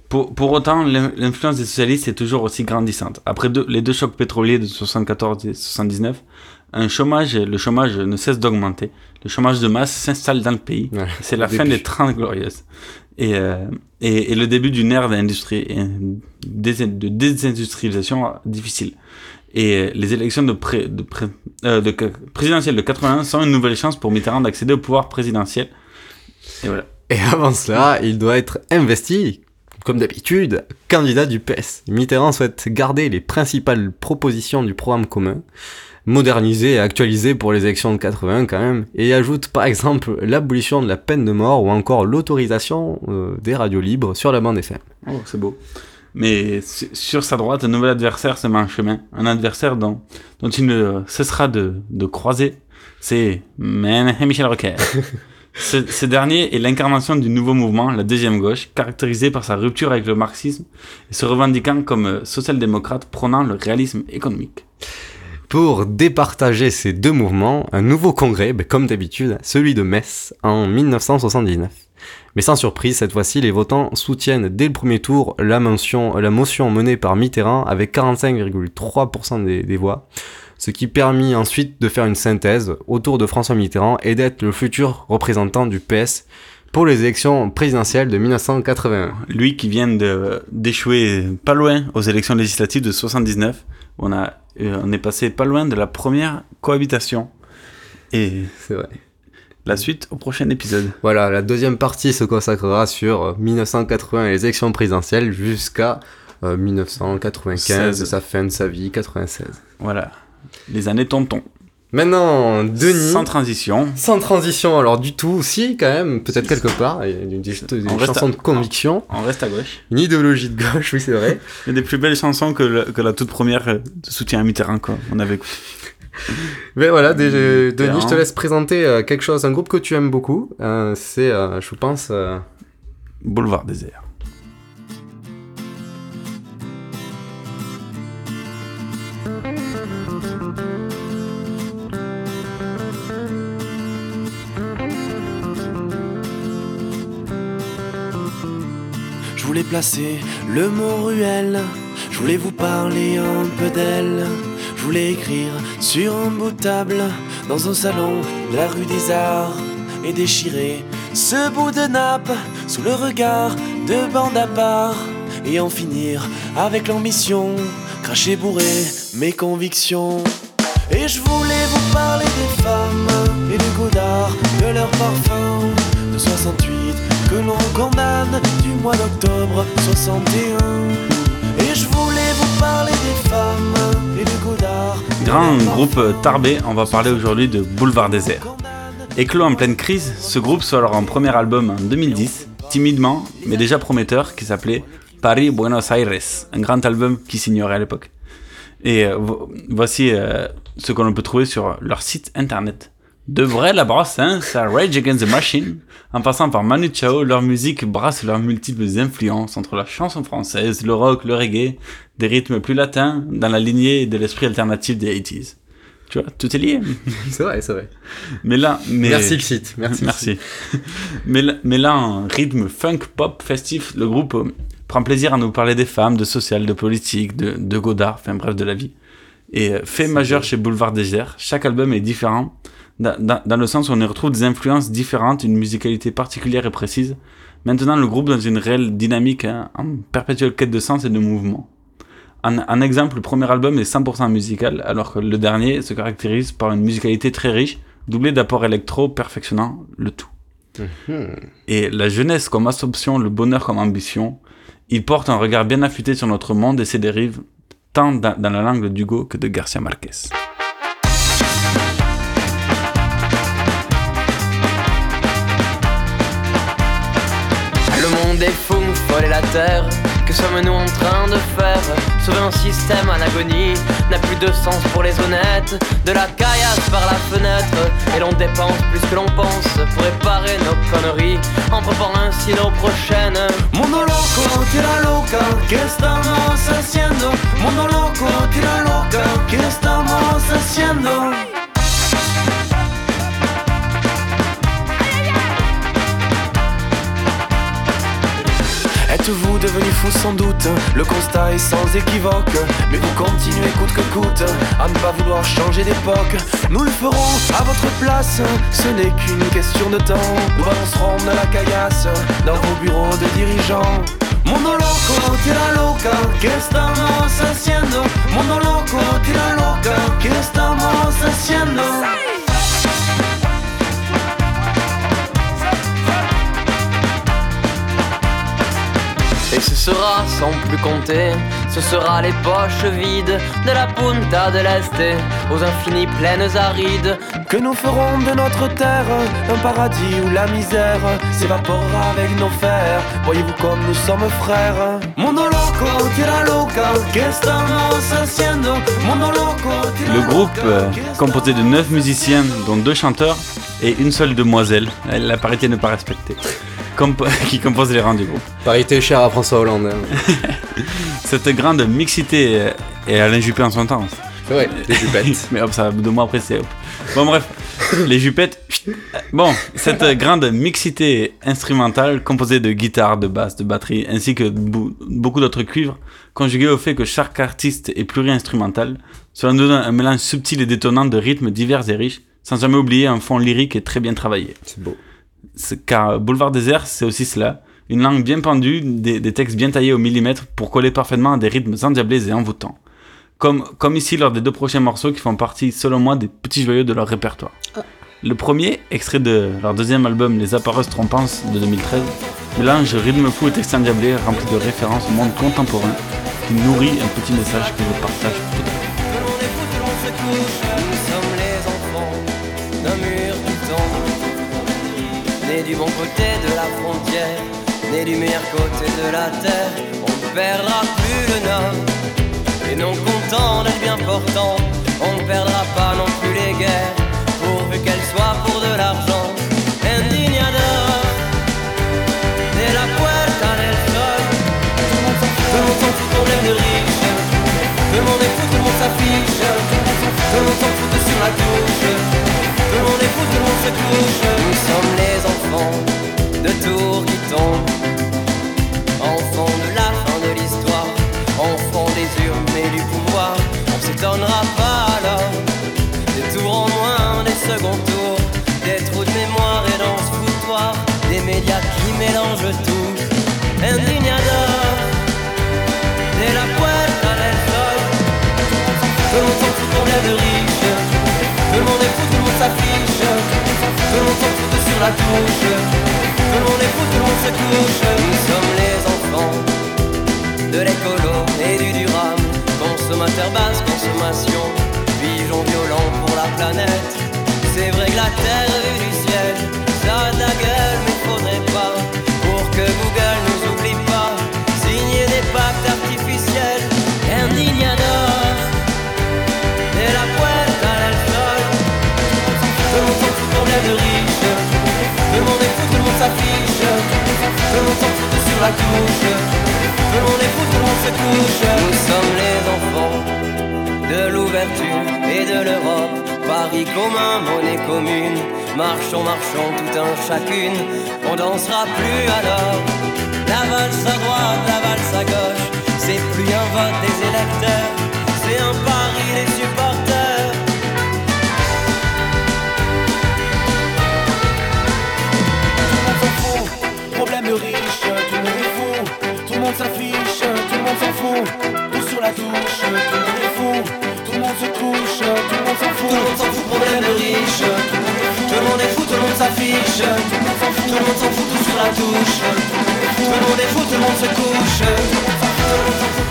Pour, pour autant, l'in- l'influence des socialistes est toujours aussi grandissante. Après deux- les deux chocs pétroliers de 74 et 79, un chômage, le chômage ne cesse d'augmenter. Le chômage de masse s'installe dans le pays. Ouais, C'est la fin des 30 glorieuses. Et, euh, et, et le début d'une ère d'industrie, dés- de désindustrialisation difficile. Et euh, les élections de, pré, de, pré- euh, de présidentielles de 81 sont une nouvelle chance pour Mitterrand d'accéder au pouvoir présidentiel. Et voilà. Et avant cela, il doit être investi, comme d'habitude, candidat du PS. Mitterrand souhaite garder les principales propositions du programme commun, moderniser et actualiser pour les élections de 80 quand même, et ajoute par exemple l'abolition de la peine de mort ou encore l'autorisation euh, des radios libres sur la bande FM. Oh, c'est beau. Mais su- sur sa droite, un nouvel adversaire se met en chemin. Un adversaire dont, dont il ne cessera de, de croiser. C'est Michel Roquer. ce, ce dernier est l'incarnation du nouveau mouvement, la deuxième gauche, caractérisé par sa rupture avec le marxisme et se revendiquant comme euh, social-démocrate prônant le réalisme économique. Pour départager ces deux mouvements, un nouveau congrès, ben, comme d'habitude, celui de Metz, en 1979. Mais sans surprise, cette fois-ci, les votants soutiennent dès le premier tour la motion, la motion menée par Mitterrand avec 45,3% des, des voix, ce qui permit ensuite de faire une synthèse autour de François Mitterrand et d'être le futur représentant du PS pour les élections présidentielles de 1981. Lui qui vient d'échouer pas loin aux élections législatives de 79, on, a, euh, on est passé pas loin de la première cohabitation. Et c'est vrai. La suite au prochain épisode. Voilà, la deuxième partie se consacrera sur euh, 1980 et les élections présidentielles jusqu'à euh, 1995 16. et sa fin de sa vie, 96. Voilà. Les années tonton. Maintenant, Denis. Sans transition. Sans transition, alors du tout, si, quand même, peut-être quelque part, il y a des, des- des On reste chansons à- de conviction. On reste à gauche. Une idéologie de gauche, oui, c'est vrai. Il y a des plus belles chansons que, le- que la toute première euh, de soutien à Mitterrand, quoi. On avait écouté. Mais voilà, déjà, Denis, je te laisse présenter euh, quelque chose, un groupe que tu aimes beaucoup. Euh, c'est, je pense, Boulevard désert. Voulais placer le mot ruelle, je voulais vous parler un peu d'elle. Je voulais écrire sur un bout de table, dans un salon de la rue des Arts, et déchirer ce bout de nappe sous le regard de bande à part, et en finir avec l'ambition, cracher bourré mes convictions. Et je voulais vous parler des femmes et de Godard, de leur parfum de 68 que l'on condamne du mois d'octobre 61. Et je voulais vous parler des femmes et de Godard. Grand groupe Tarbé, on va parler aujourd'hui de Boulevard Désert. Éclos en pleine crise, ce groupe sort un premier album en 2010, timidement, mais déjà prometteur, qui s'appelait Paris Buenos Aires, un grand album qui s'ignorait à l'époque. Et euh, vo- voici euh, ce qu'on peut trouver sur leur site internet. De vrai la brosse, hein, ça Rage Against the Machine. En passant par Manu Chao, leur musique brasse leurs multiples influences entre la chanson française, le rock, le reggae, des rythmes plus latins, dans la lignée de l'esprit alternatif des 80s. Tu vois, tout est lié. c'est vrai, c'est vrai. Mais là, mais... Merci le site, merci merci. mais, là, mais là, en rythme funk pop festif, le groupe euh, prend plaisir à nous parler des femmes, de social, de politique, de, de Godard, enfin bref, de la vie. Et euh, fait majeur chez Boulevard Désert, chaque album est différent, dans, le sens où on y retrouve des influences différentes, une musicalité particulière et précise. Maintenant, le groupe dans une réelle dynamique, hein, en perpétuelle quête de sens et de mouvement. Un, un exemple, le premier album est 100% musical, alors que le dernier se caractérise par une musicalité très riche, doublée d'apports électro perfectionnant le tout. Et la jeunesse comme assomption, le bonheur comme ambition, il porte un regard bien affûté sur notre monde et ses dérives, tant dans, dans la langue d'Hugo que de Garcia Marquez. Le monde est fou, folle est la terre. Que sommes-nous en train de faire? Sauver un système en agonie n'a plus de sens pour les honnêtes. De la caillasse par la fenêtre, et l'on dépense plus que l'on pense pour réparer nos conneries en préparant ainsi nos prochaines. Mundo loco, tira loca, ¿qué estamos haciendo? Mundo loco, tira loca, ¿qué estamos haciendo? Êtes-vous devenu fou sans doute Le constat est sans équivoque. Mais vous continuez coûte que coûte À ne pas vouloir changer d'époque. Nous le ferons à votre place. Ce n'est qu'une question de temps. Nous balancerons de la caillasse Dans vos bureaux de dirigeants. Mundo loco, tira loca, ¿qué estamos haciendo? Mundo loco, tira loca, ¿qué estamos haciendo? Et ce sera sans plus compter, ce sera les poches vides de la Punta de l'Este aux infinies plaines arides. Que nous ferons de notre terre un paradis où la misère s'évaporera avec nos fers. Voyez-vous comme nous sommes frères. Mundo loco, tira loca, ¿qué estamos haciendo? Mundo loco, tira Le groupe, euh, ¿qué estamos composé de 9 musiciens, dont deux chanteurs et une seule demoiselle, la parité n'est pas respectée, qui compose les rangs du groupe. Parité chère à François Hollande. hein. Cette grande mixité et Alain Juppé en son temps. Vrai, les jupettes. Mais hop, ça, deux mois après, c'est hop. Bon, bref, les jupettes. Bon, cette grande mixité instrumentale composée de guitare, de basse, de batterie, ainsi que beaucoup d'autres cuivres, conjuguée au fait que chaque artiste est pluri-instrumental, cela nous donne un mélange subtil et détonnant de rythmes divers et riches, sans jamais oublier un fond lyrique et très bien travaillé. C'est beau. Car Boulevard Désert, c'est aussi cela. Une langue bien pendue, des, des textes bien taillés au millimètre pour coller parfaitement à des rythmes endiablés et envoûtants. Comme, comme ici lors des deux prochains morceaux qui font partie, selon moi, des petits joyeux de leur répertoire. Le premier, extrait de leur deuxième album Les Appareuses Trompances de 2013, mélange rythme fou et texte endiablé rempli de références au monde contemporain qui nourrit un petit message que je partage tout à fait. Du bon côté de la frontière, nés du meilleur côté de la terre. On ne perdra plus le nord, et non content d'être bien portant, On ne perdra pas non plus les guerres, pourvu qu'elles soient pour de l'argent. Indignador, de la puerta del sol. Tout le monde s'en fout est de riche. Tout le monde est fou, tout le monde s'affiche. Tout le monde s'en fout de sur la touche. Nous sommes les enfants de tours qui tombent. Enfants de la fin de l'histoire. Enfants des urnes et du pouvoir. On s'étonnera pas alors. Des tours en moins, des seconds tours. Des trous de mémoire et dans ce foutoir. Des médias qui mélangent tout. Indignador. De la puerta del sol. Tout le monde s'en de riche. S'affiche. Tout le monde sur la touche. Tout le monde fou, tout le se couche. Nous sommes les enfants Nous sommes les enfants de l'ouverture et de l'Europe. Paris commun, monnaie commune. Marchons, marchons tout un chacune. On dansera plus alors. La valse à droite, la valse à gauche. C'est plus un vote des électeurs. C'est un pari des supporters. S'affiche, tout le monde s'en fout, tout sur la touche, tout le monde est fou, tout le monde se couche, tout le monde s'en fout, Tout le monde s'en fout, problème de riche. Tout le monde est fou, tout le monde s'affiche. Tout le monde s'en fout, tout le monde s'en fout, tout sur la touche. Tout le monde est fou, tout le monde se couche. Tout le monde s'en fout,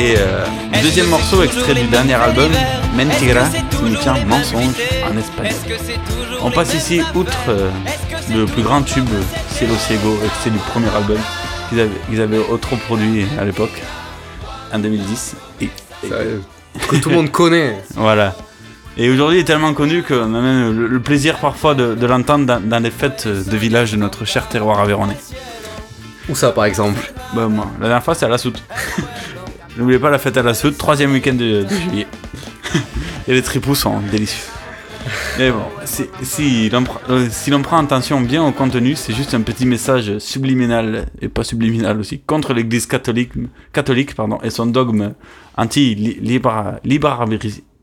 Et euh, deuxième morceau extrait du dernier album, Mentira, signifiant mensonge en espagnol. On passe ici, outre euh, le plus grand tube, Cielo Ciego, extrait du premier album qu'ils avaient, qu'ils avaient autoproduit à l'époque, en 2010. Et, et- que tout le monde connaît. Voilà. Et aujourd'hui, il est tellement connu qu'on a même le, le plaisir parfois de, de l'entendre dans, dans les fêtes de village de notre cher terroir aveyronais. Où ça, par exemple? Bah, moi, la dernière fois, c'est à la soute. N'oubliez pas la fête à la soute, troisième week-end de, de juillet. Et les tripous sont délicieux. Mais bon, si l'on euh, si l'on prend attention bien au contenu, c'est juste un petit message subliminal, et pas subliminal aussi, contre l'église catholique, catholique pardon, et son dogme anti-libre libre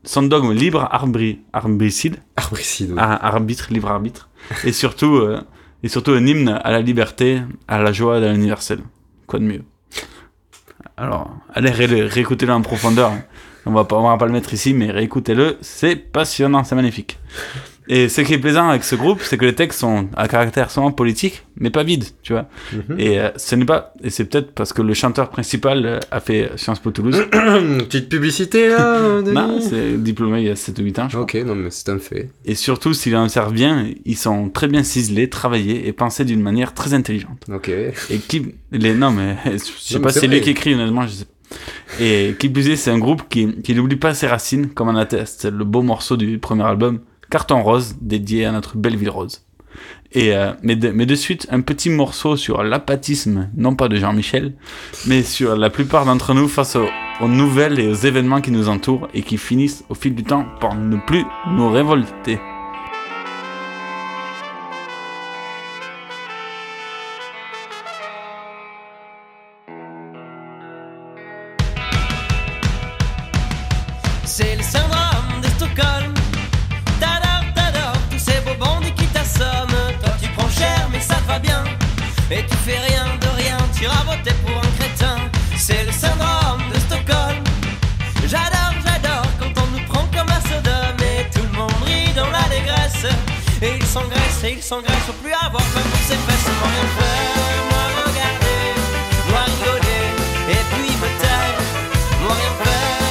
son dogme libre arbri, arbricide, arbricide arbitre, libre arbitre, et surtout, euh, et surtout un hymne à la liberté, à la joie à l'universel. Quoi de mieux? Alors, allez ré- réécoutez-le en profondeur. On va, pas, on va pas le mettre ici, mais réécoutez-le. C'est passionnant, c'est magnifique. Et ce qui est plaisant avec ce groupe, c'est que les textes sont à caractère souvent politique, mais pas vide, tu vois. Mhm. Et euh, ce n'est pas, et c'est peut-être parce que le chanteur principal euh, a fait Sciences Po Toulouse. Petite publicité là, Non, c'est diplômé il y a 7 ou 8 ans, je crois. Ok, non, mais c'est un fait. Et surtout, s'ils en servent bien, ils sont très bien ciselés, travaillés et pensés d'une manière très intelligente. Ok. Et qui, les, non, mais je sais Non, pas c'est lui qui écrit, honnêtement, je sais pas. Et qui plus est, c'est un groupe qui, qui n'oublie pas ses racines, comme en atteste le beau morceau du premier album, Carton Rose, dédié à notre belle ville rose. Et, euh, mais, de, suite, un petit morceau sur l'apathisme, non pas de Jean-Michel, mais sur la plupart d'entre nous face aux, aux nouvelles et aux événements qui nous entourent et qui finissent au fil du temps par ne plus nous révolter. C'est le syndrome de Stockholm. Et tu fais rien de rien, tu voter pour un crétin. C'est le syndrome de Stockholm. J'adore, j'adore quand on nous prend comme un Sodome. Et tout le monde rit dans la s'engraisse et il s'engraisse au plus avoir faim pour ses fesses. Moi rien faire, moi regarder, moi rigoler et puis me taire. Moi rien faire,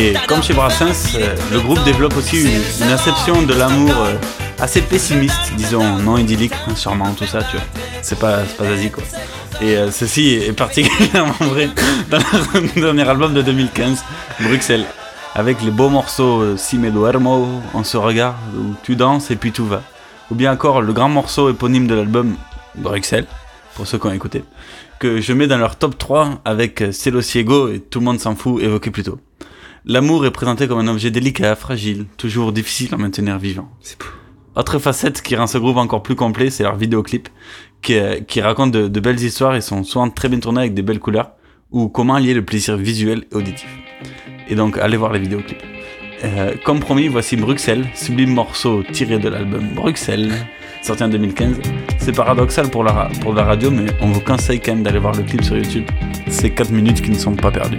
Et comme chez Brassens, euh, le groupe développe aussi une, inception de l'amour euh, assez pessimiste, disons, non idyllique, hein, sûrement tout ça, tu vois. C'est pas, pas Zazie, quoi. Et euh, ceci est particulièrement vrai dans leur dernier album de 2015, Bruxelles, avec les beaux morceaux Si me duermo, On se regarde, où tu danses et puis tout va. Ou bien encore le grand morceau éponyme de l'album, Bruxelles, pour ceux qui ont écouté, que je mets dans leur top 3 avec C'est et Tout le monde s'en fout évoqué plus tôt. L'amour est présenté comme un objet délicat, fragile, toujours difficile à maintenir vivant. Autre facette qui rend ce groupe encore plus complet, c'est leur vidéoclip, qui, euh, qui raconte de, de belles histoires et sont souvent très bien tournés avec des belles couleurs, ou comment lier le plaisir visuel et auditif. Et donc, allez voir les vidéoclips. Euh, comme promis, voici Bruxelles, sublime morceau tiré de l'album Bruxelles, sorti en 2015. C'est paradoxal pour la, pour la radio, mais on vous conseille quand même d'aller voir le clip sur YouTube. C'est 4 minutes qui ne sont pas perdues.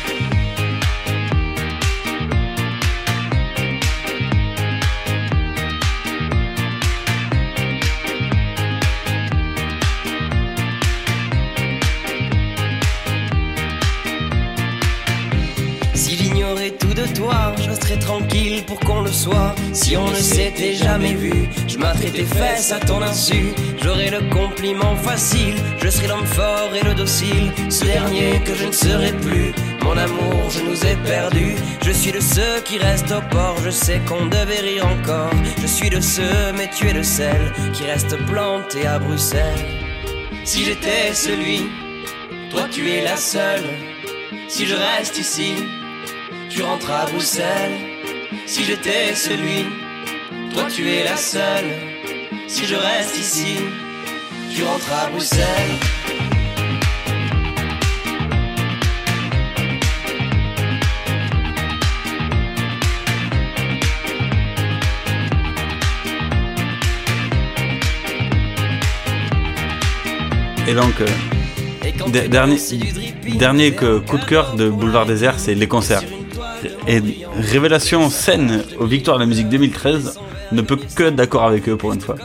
J'ignorais tout de toi, je serais tranquille pour qu'on le soit. Si on ne s'était jamais vu, je m'atterais tes fesses à ton insu. J'aurais le compliment facile, je serais l'homme fort et le docile. Ce dernier que je ne serai plus. Mon amour, je nous ai perdus. Je suis de ceux qui restent au port, je sais qu'on devait rire encore. Je suis de ceux, mais tu es le seul qui reste planté à Bruxelles. Si j'étais celui, toi tu es la seule. Si je reste ici, tu rentres à Bruxelles. Si j'étais celui, toi tu es la seule. Si je reste ici, tu rentres à Bruxelles. Et donc, euh, de- dernier, dernier que- coup de cœur de Boulevard Désert, c'est les concerts. Et Révélation scène aux Victoires de la musique 2013 ne peut que être d'accord avec eux pour une fois.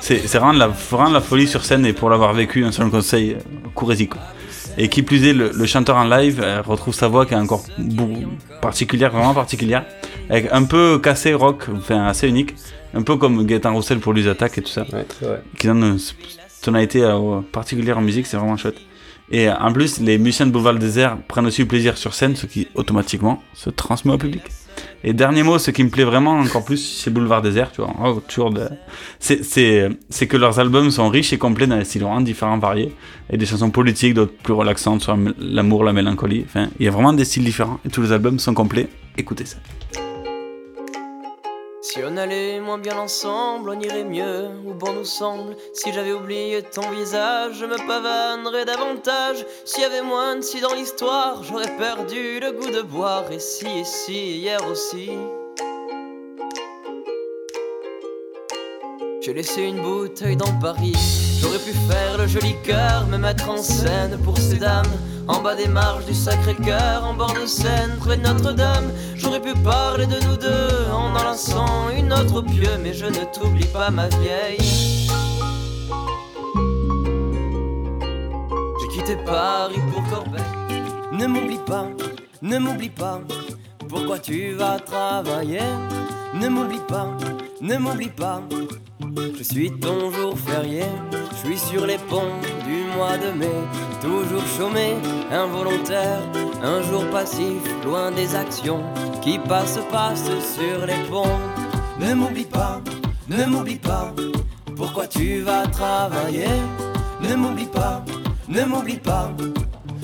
C'est vraiment, de la- vraiment de la folie sur scène et pour l'avoir vécu, un seul conseil, courez-y. quoi. Et qui plus est, le, le chanteur en live euh, retrouve sa voix qui est encore particulière, vraiment particulière, avec un peu cassé rock, enfin assez unique, un peu comme Gaëtan Roussel pour Luz Attack et tout ça, qui donne une tonalité euh, particulière en musique, c'est vraiment chouette. Et en plus, les musiciens de Boulevard Désert prennent aussi plaisir sur scène, ce qui automatiquement se transmet au public. Et dernier mot, ce qui me plaît vraiment encore plus, c'est Boulevard Désert, tu vois. Oh, toujours de... c'est, que leurs albums sont riches et complets dans des styles vraiment différents, variés. Et des chansons politiques, d'autres plus relaxantes, sur l'amour, la mélancolie. Enfin, il y a vraiment des styles différents et tous les albums sont complets. Écoutez ça. Si on allait moins bien ensemble, on irait mieux, ou bon nous semble. Si j'avais oublié ton visage, je me pavanerais davantage. S'il y avait moins de si dans l'histoire, j'aurais perdu le goût de boire. Et si, et si, hier aussi. J'ai laissé une bouteille dans Paris. J'aurais pu faire le joli cœur, me mettre en scène pour ces dames. En bas des marches du Sacré-Cœur, en bord de Seine, près de Notre-Dame. J'aurais pu parler de nous deux en enlaçant une autre pieu, mais je ne t'oublie pas, ma vieille. J'ai quitté Paris pour Corbeil. Ne m'oublie pas, ne m'oublie pas. Pourquoi tu vas travailler? Ne m'oublie pas, ne m'oublie pas. Je suis ton jour férié, je suis sur les ponts mois de mai, toujours chômé, involontaire, un jour passif, loin des actions qui passent, passent sur les ponts. Ne m'oublie pas, ne m'oublie pas, pourquoi tu vas travailler? Ne m'oublie pas, ne m'oublie pas,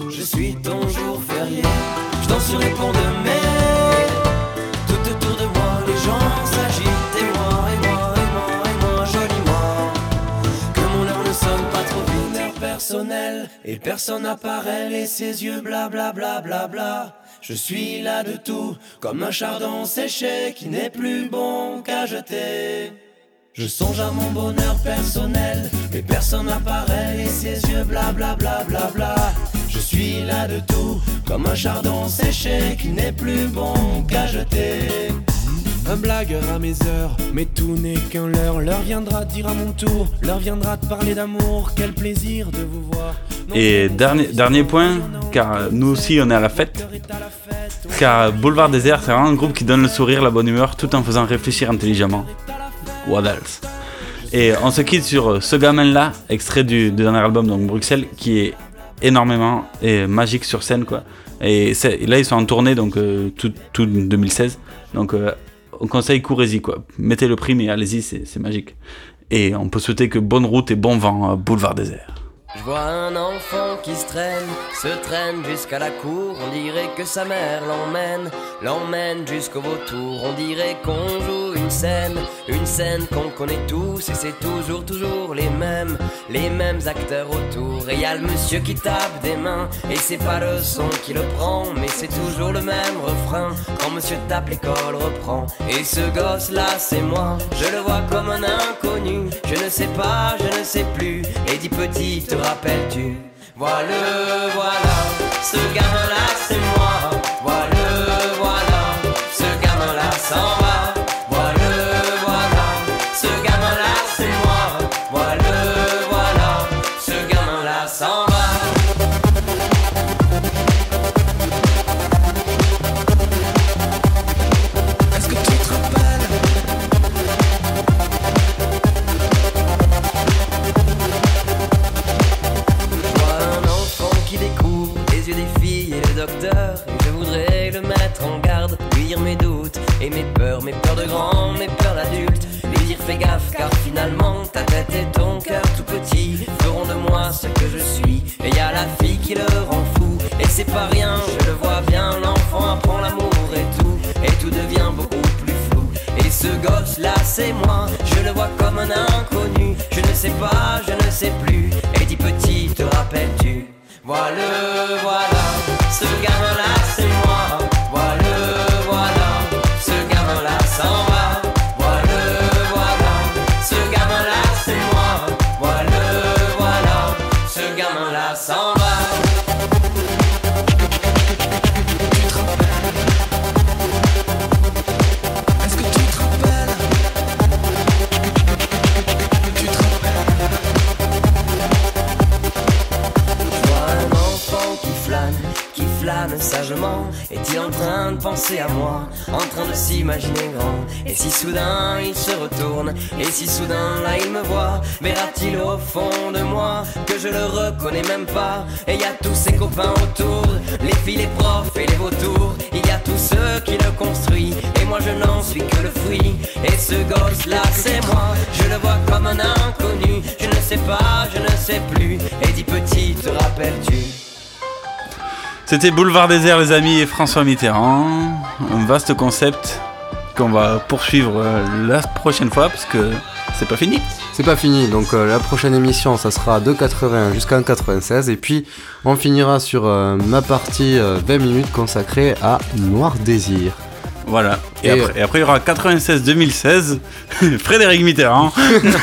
je suis ton jour férié, je danse sur les ponts de mai, tout autour de moi les gens et personne n'apparaît et ses yeux bla bla bla bla bla. Je suis là de tout, comme un chardon séché qui n'est plus bon qu'à jeter. Je songe à mon bonheur personnel, mais personne n'apparaît et ses yeux bla bla bla bla bla. Je suis là de tout, comme un chardon séché qui n'est plus bon qu'à jeter. Un blagueur à mes heures, mais tout n'est qu'un leurre. L'heure viendra de dire à mon tour, l'heure viendra de parler d'amour. Quel plaisir de vous voir. Et dernier, dernier point, car nous aussi on est à la fête. Car Boulevard Désert, c'est vraiment un groupe qui donne le sourire, la bonne humeur, tout en faisant réfléchir intelligemment. What else? Et on se quitte sur ce gamin-là, extrait du, du dernier album, donc Bruxelles, qui est énormément et magique sur scène, quoi. Et, là, ils sont en tournée, donc euh, tout, tout 2016. Donc, euh, on conseille, courez-y, quoi. Mettez le prix, mais allez-y, c'est magique. Et on peut souhaiter que bonne route et bon vent à Boulevard Désert. Je vois un enfant qui se traîne, se traîne jusqu'à la cour. On dirait que sa mère l'emmène, l'emmène jusqu'au vautour. On dirait qu'on joue une scène, une scène qu'on connaît tous. Et c'est toujours, toujours les mêmes, les mêmes acteurs autour. Et y a le monsieur qui tape des mains, et c'est pas le son qui le prend, mais c'est toujours le même refrain. Quand monsieur tape, l'école reprend. Et ce gosse-là, c'est moi, je le vois comme un inconnu. Je ne sais pas, je ne sais plus. Et dit petit, rappelles-tu Voilà, voilà, ce gamin-là, c'est moi. Voilà, voilà, ce gamin-là s'en mes peurs, mes peurs de grand, mes peurs d'adulte. Lui dire fais gaffe car finalement ta tête et ton cœur tout petit feront de moi ce que je suis. Et y a la fille qui le rend fou. Et c'est pas rien, je le vois bien, l'enfant apprend l'amour et tout. Et tout devient beaucoup plus flou. Et ce gosse là c'est moi, je le vois comme un inconnu. Je ne sais pas, je ne sais plus. Et dis petit, te rappelles-tu? Voilà, voilà, ce gamin là c'est moi. Et si soudain il se retourne, et si soudain là il me voit, verra-t-il au fond de moi que je le reconnais même pas? Et y a tous ses copains autour, les filles, les profs et les vautours. Il y a tous ceux qui le construisent, et moi je n'en suis que le fruit. Et ce gosse là, c'est moi, je le vois comme un inconnu. Je ne sais pas, je ne sais plus. Et dis petit, te rappelles-tu? C'était Boulevard Désert, les amis, et François Mitterrand. Un vaste concept qu'on va poursuivre euh, la prochaine fois parce que c'est pas fini. C'est pas fini, donc euh, la prochaine émission ça sera de 80 jusqu'en 96 et puis on finira sur euh, ma partie euh, 20 minutes consacrée à Noir Désir. Voilà. Et, Et- après, et après, il y aura 96-2016, Frédéric Mitterrand.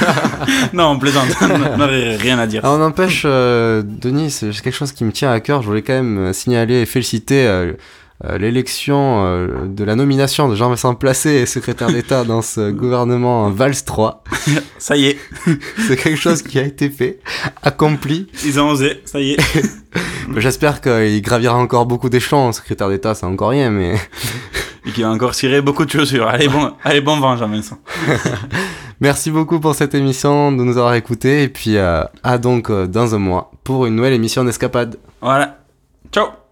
non, on plaisante, on n'aurait rien à dire. Alors, on empêche, Denis, c'est quelque chose qui me tient à cœur. Je voulais quand même signaler et féliciter euh, l'élection euh, de la nomination de Jean-Vincent Placé, secrétaire d'État dans ce gouvernement Valls 3. Ça y est. c'est quelque chose qui a été fait, accompli. Ils ont osé, ça y est. J'espère qu'il gravira encore beaucoup d'échelons. Secrétaire d'État, c'est encore rien, mais. Et qui va encore cirer beaucoup de chaussures. Allez, bon, allez, bon vent, Jean-Vincent. Merci beaucoup pour cette émission, de nous avoir écoutés, et puis euh, à donc dans un mois pour une nouvelle émission d'Escapade. Voilà. Ciao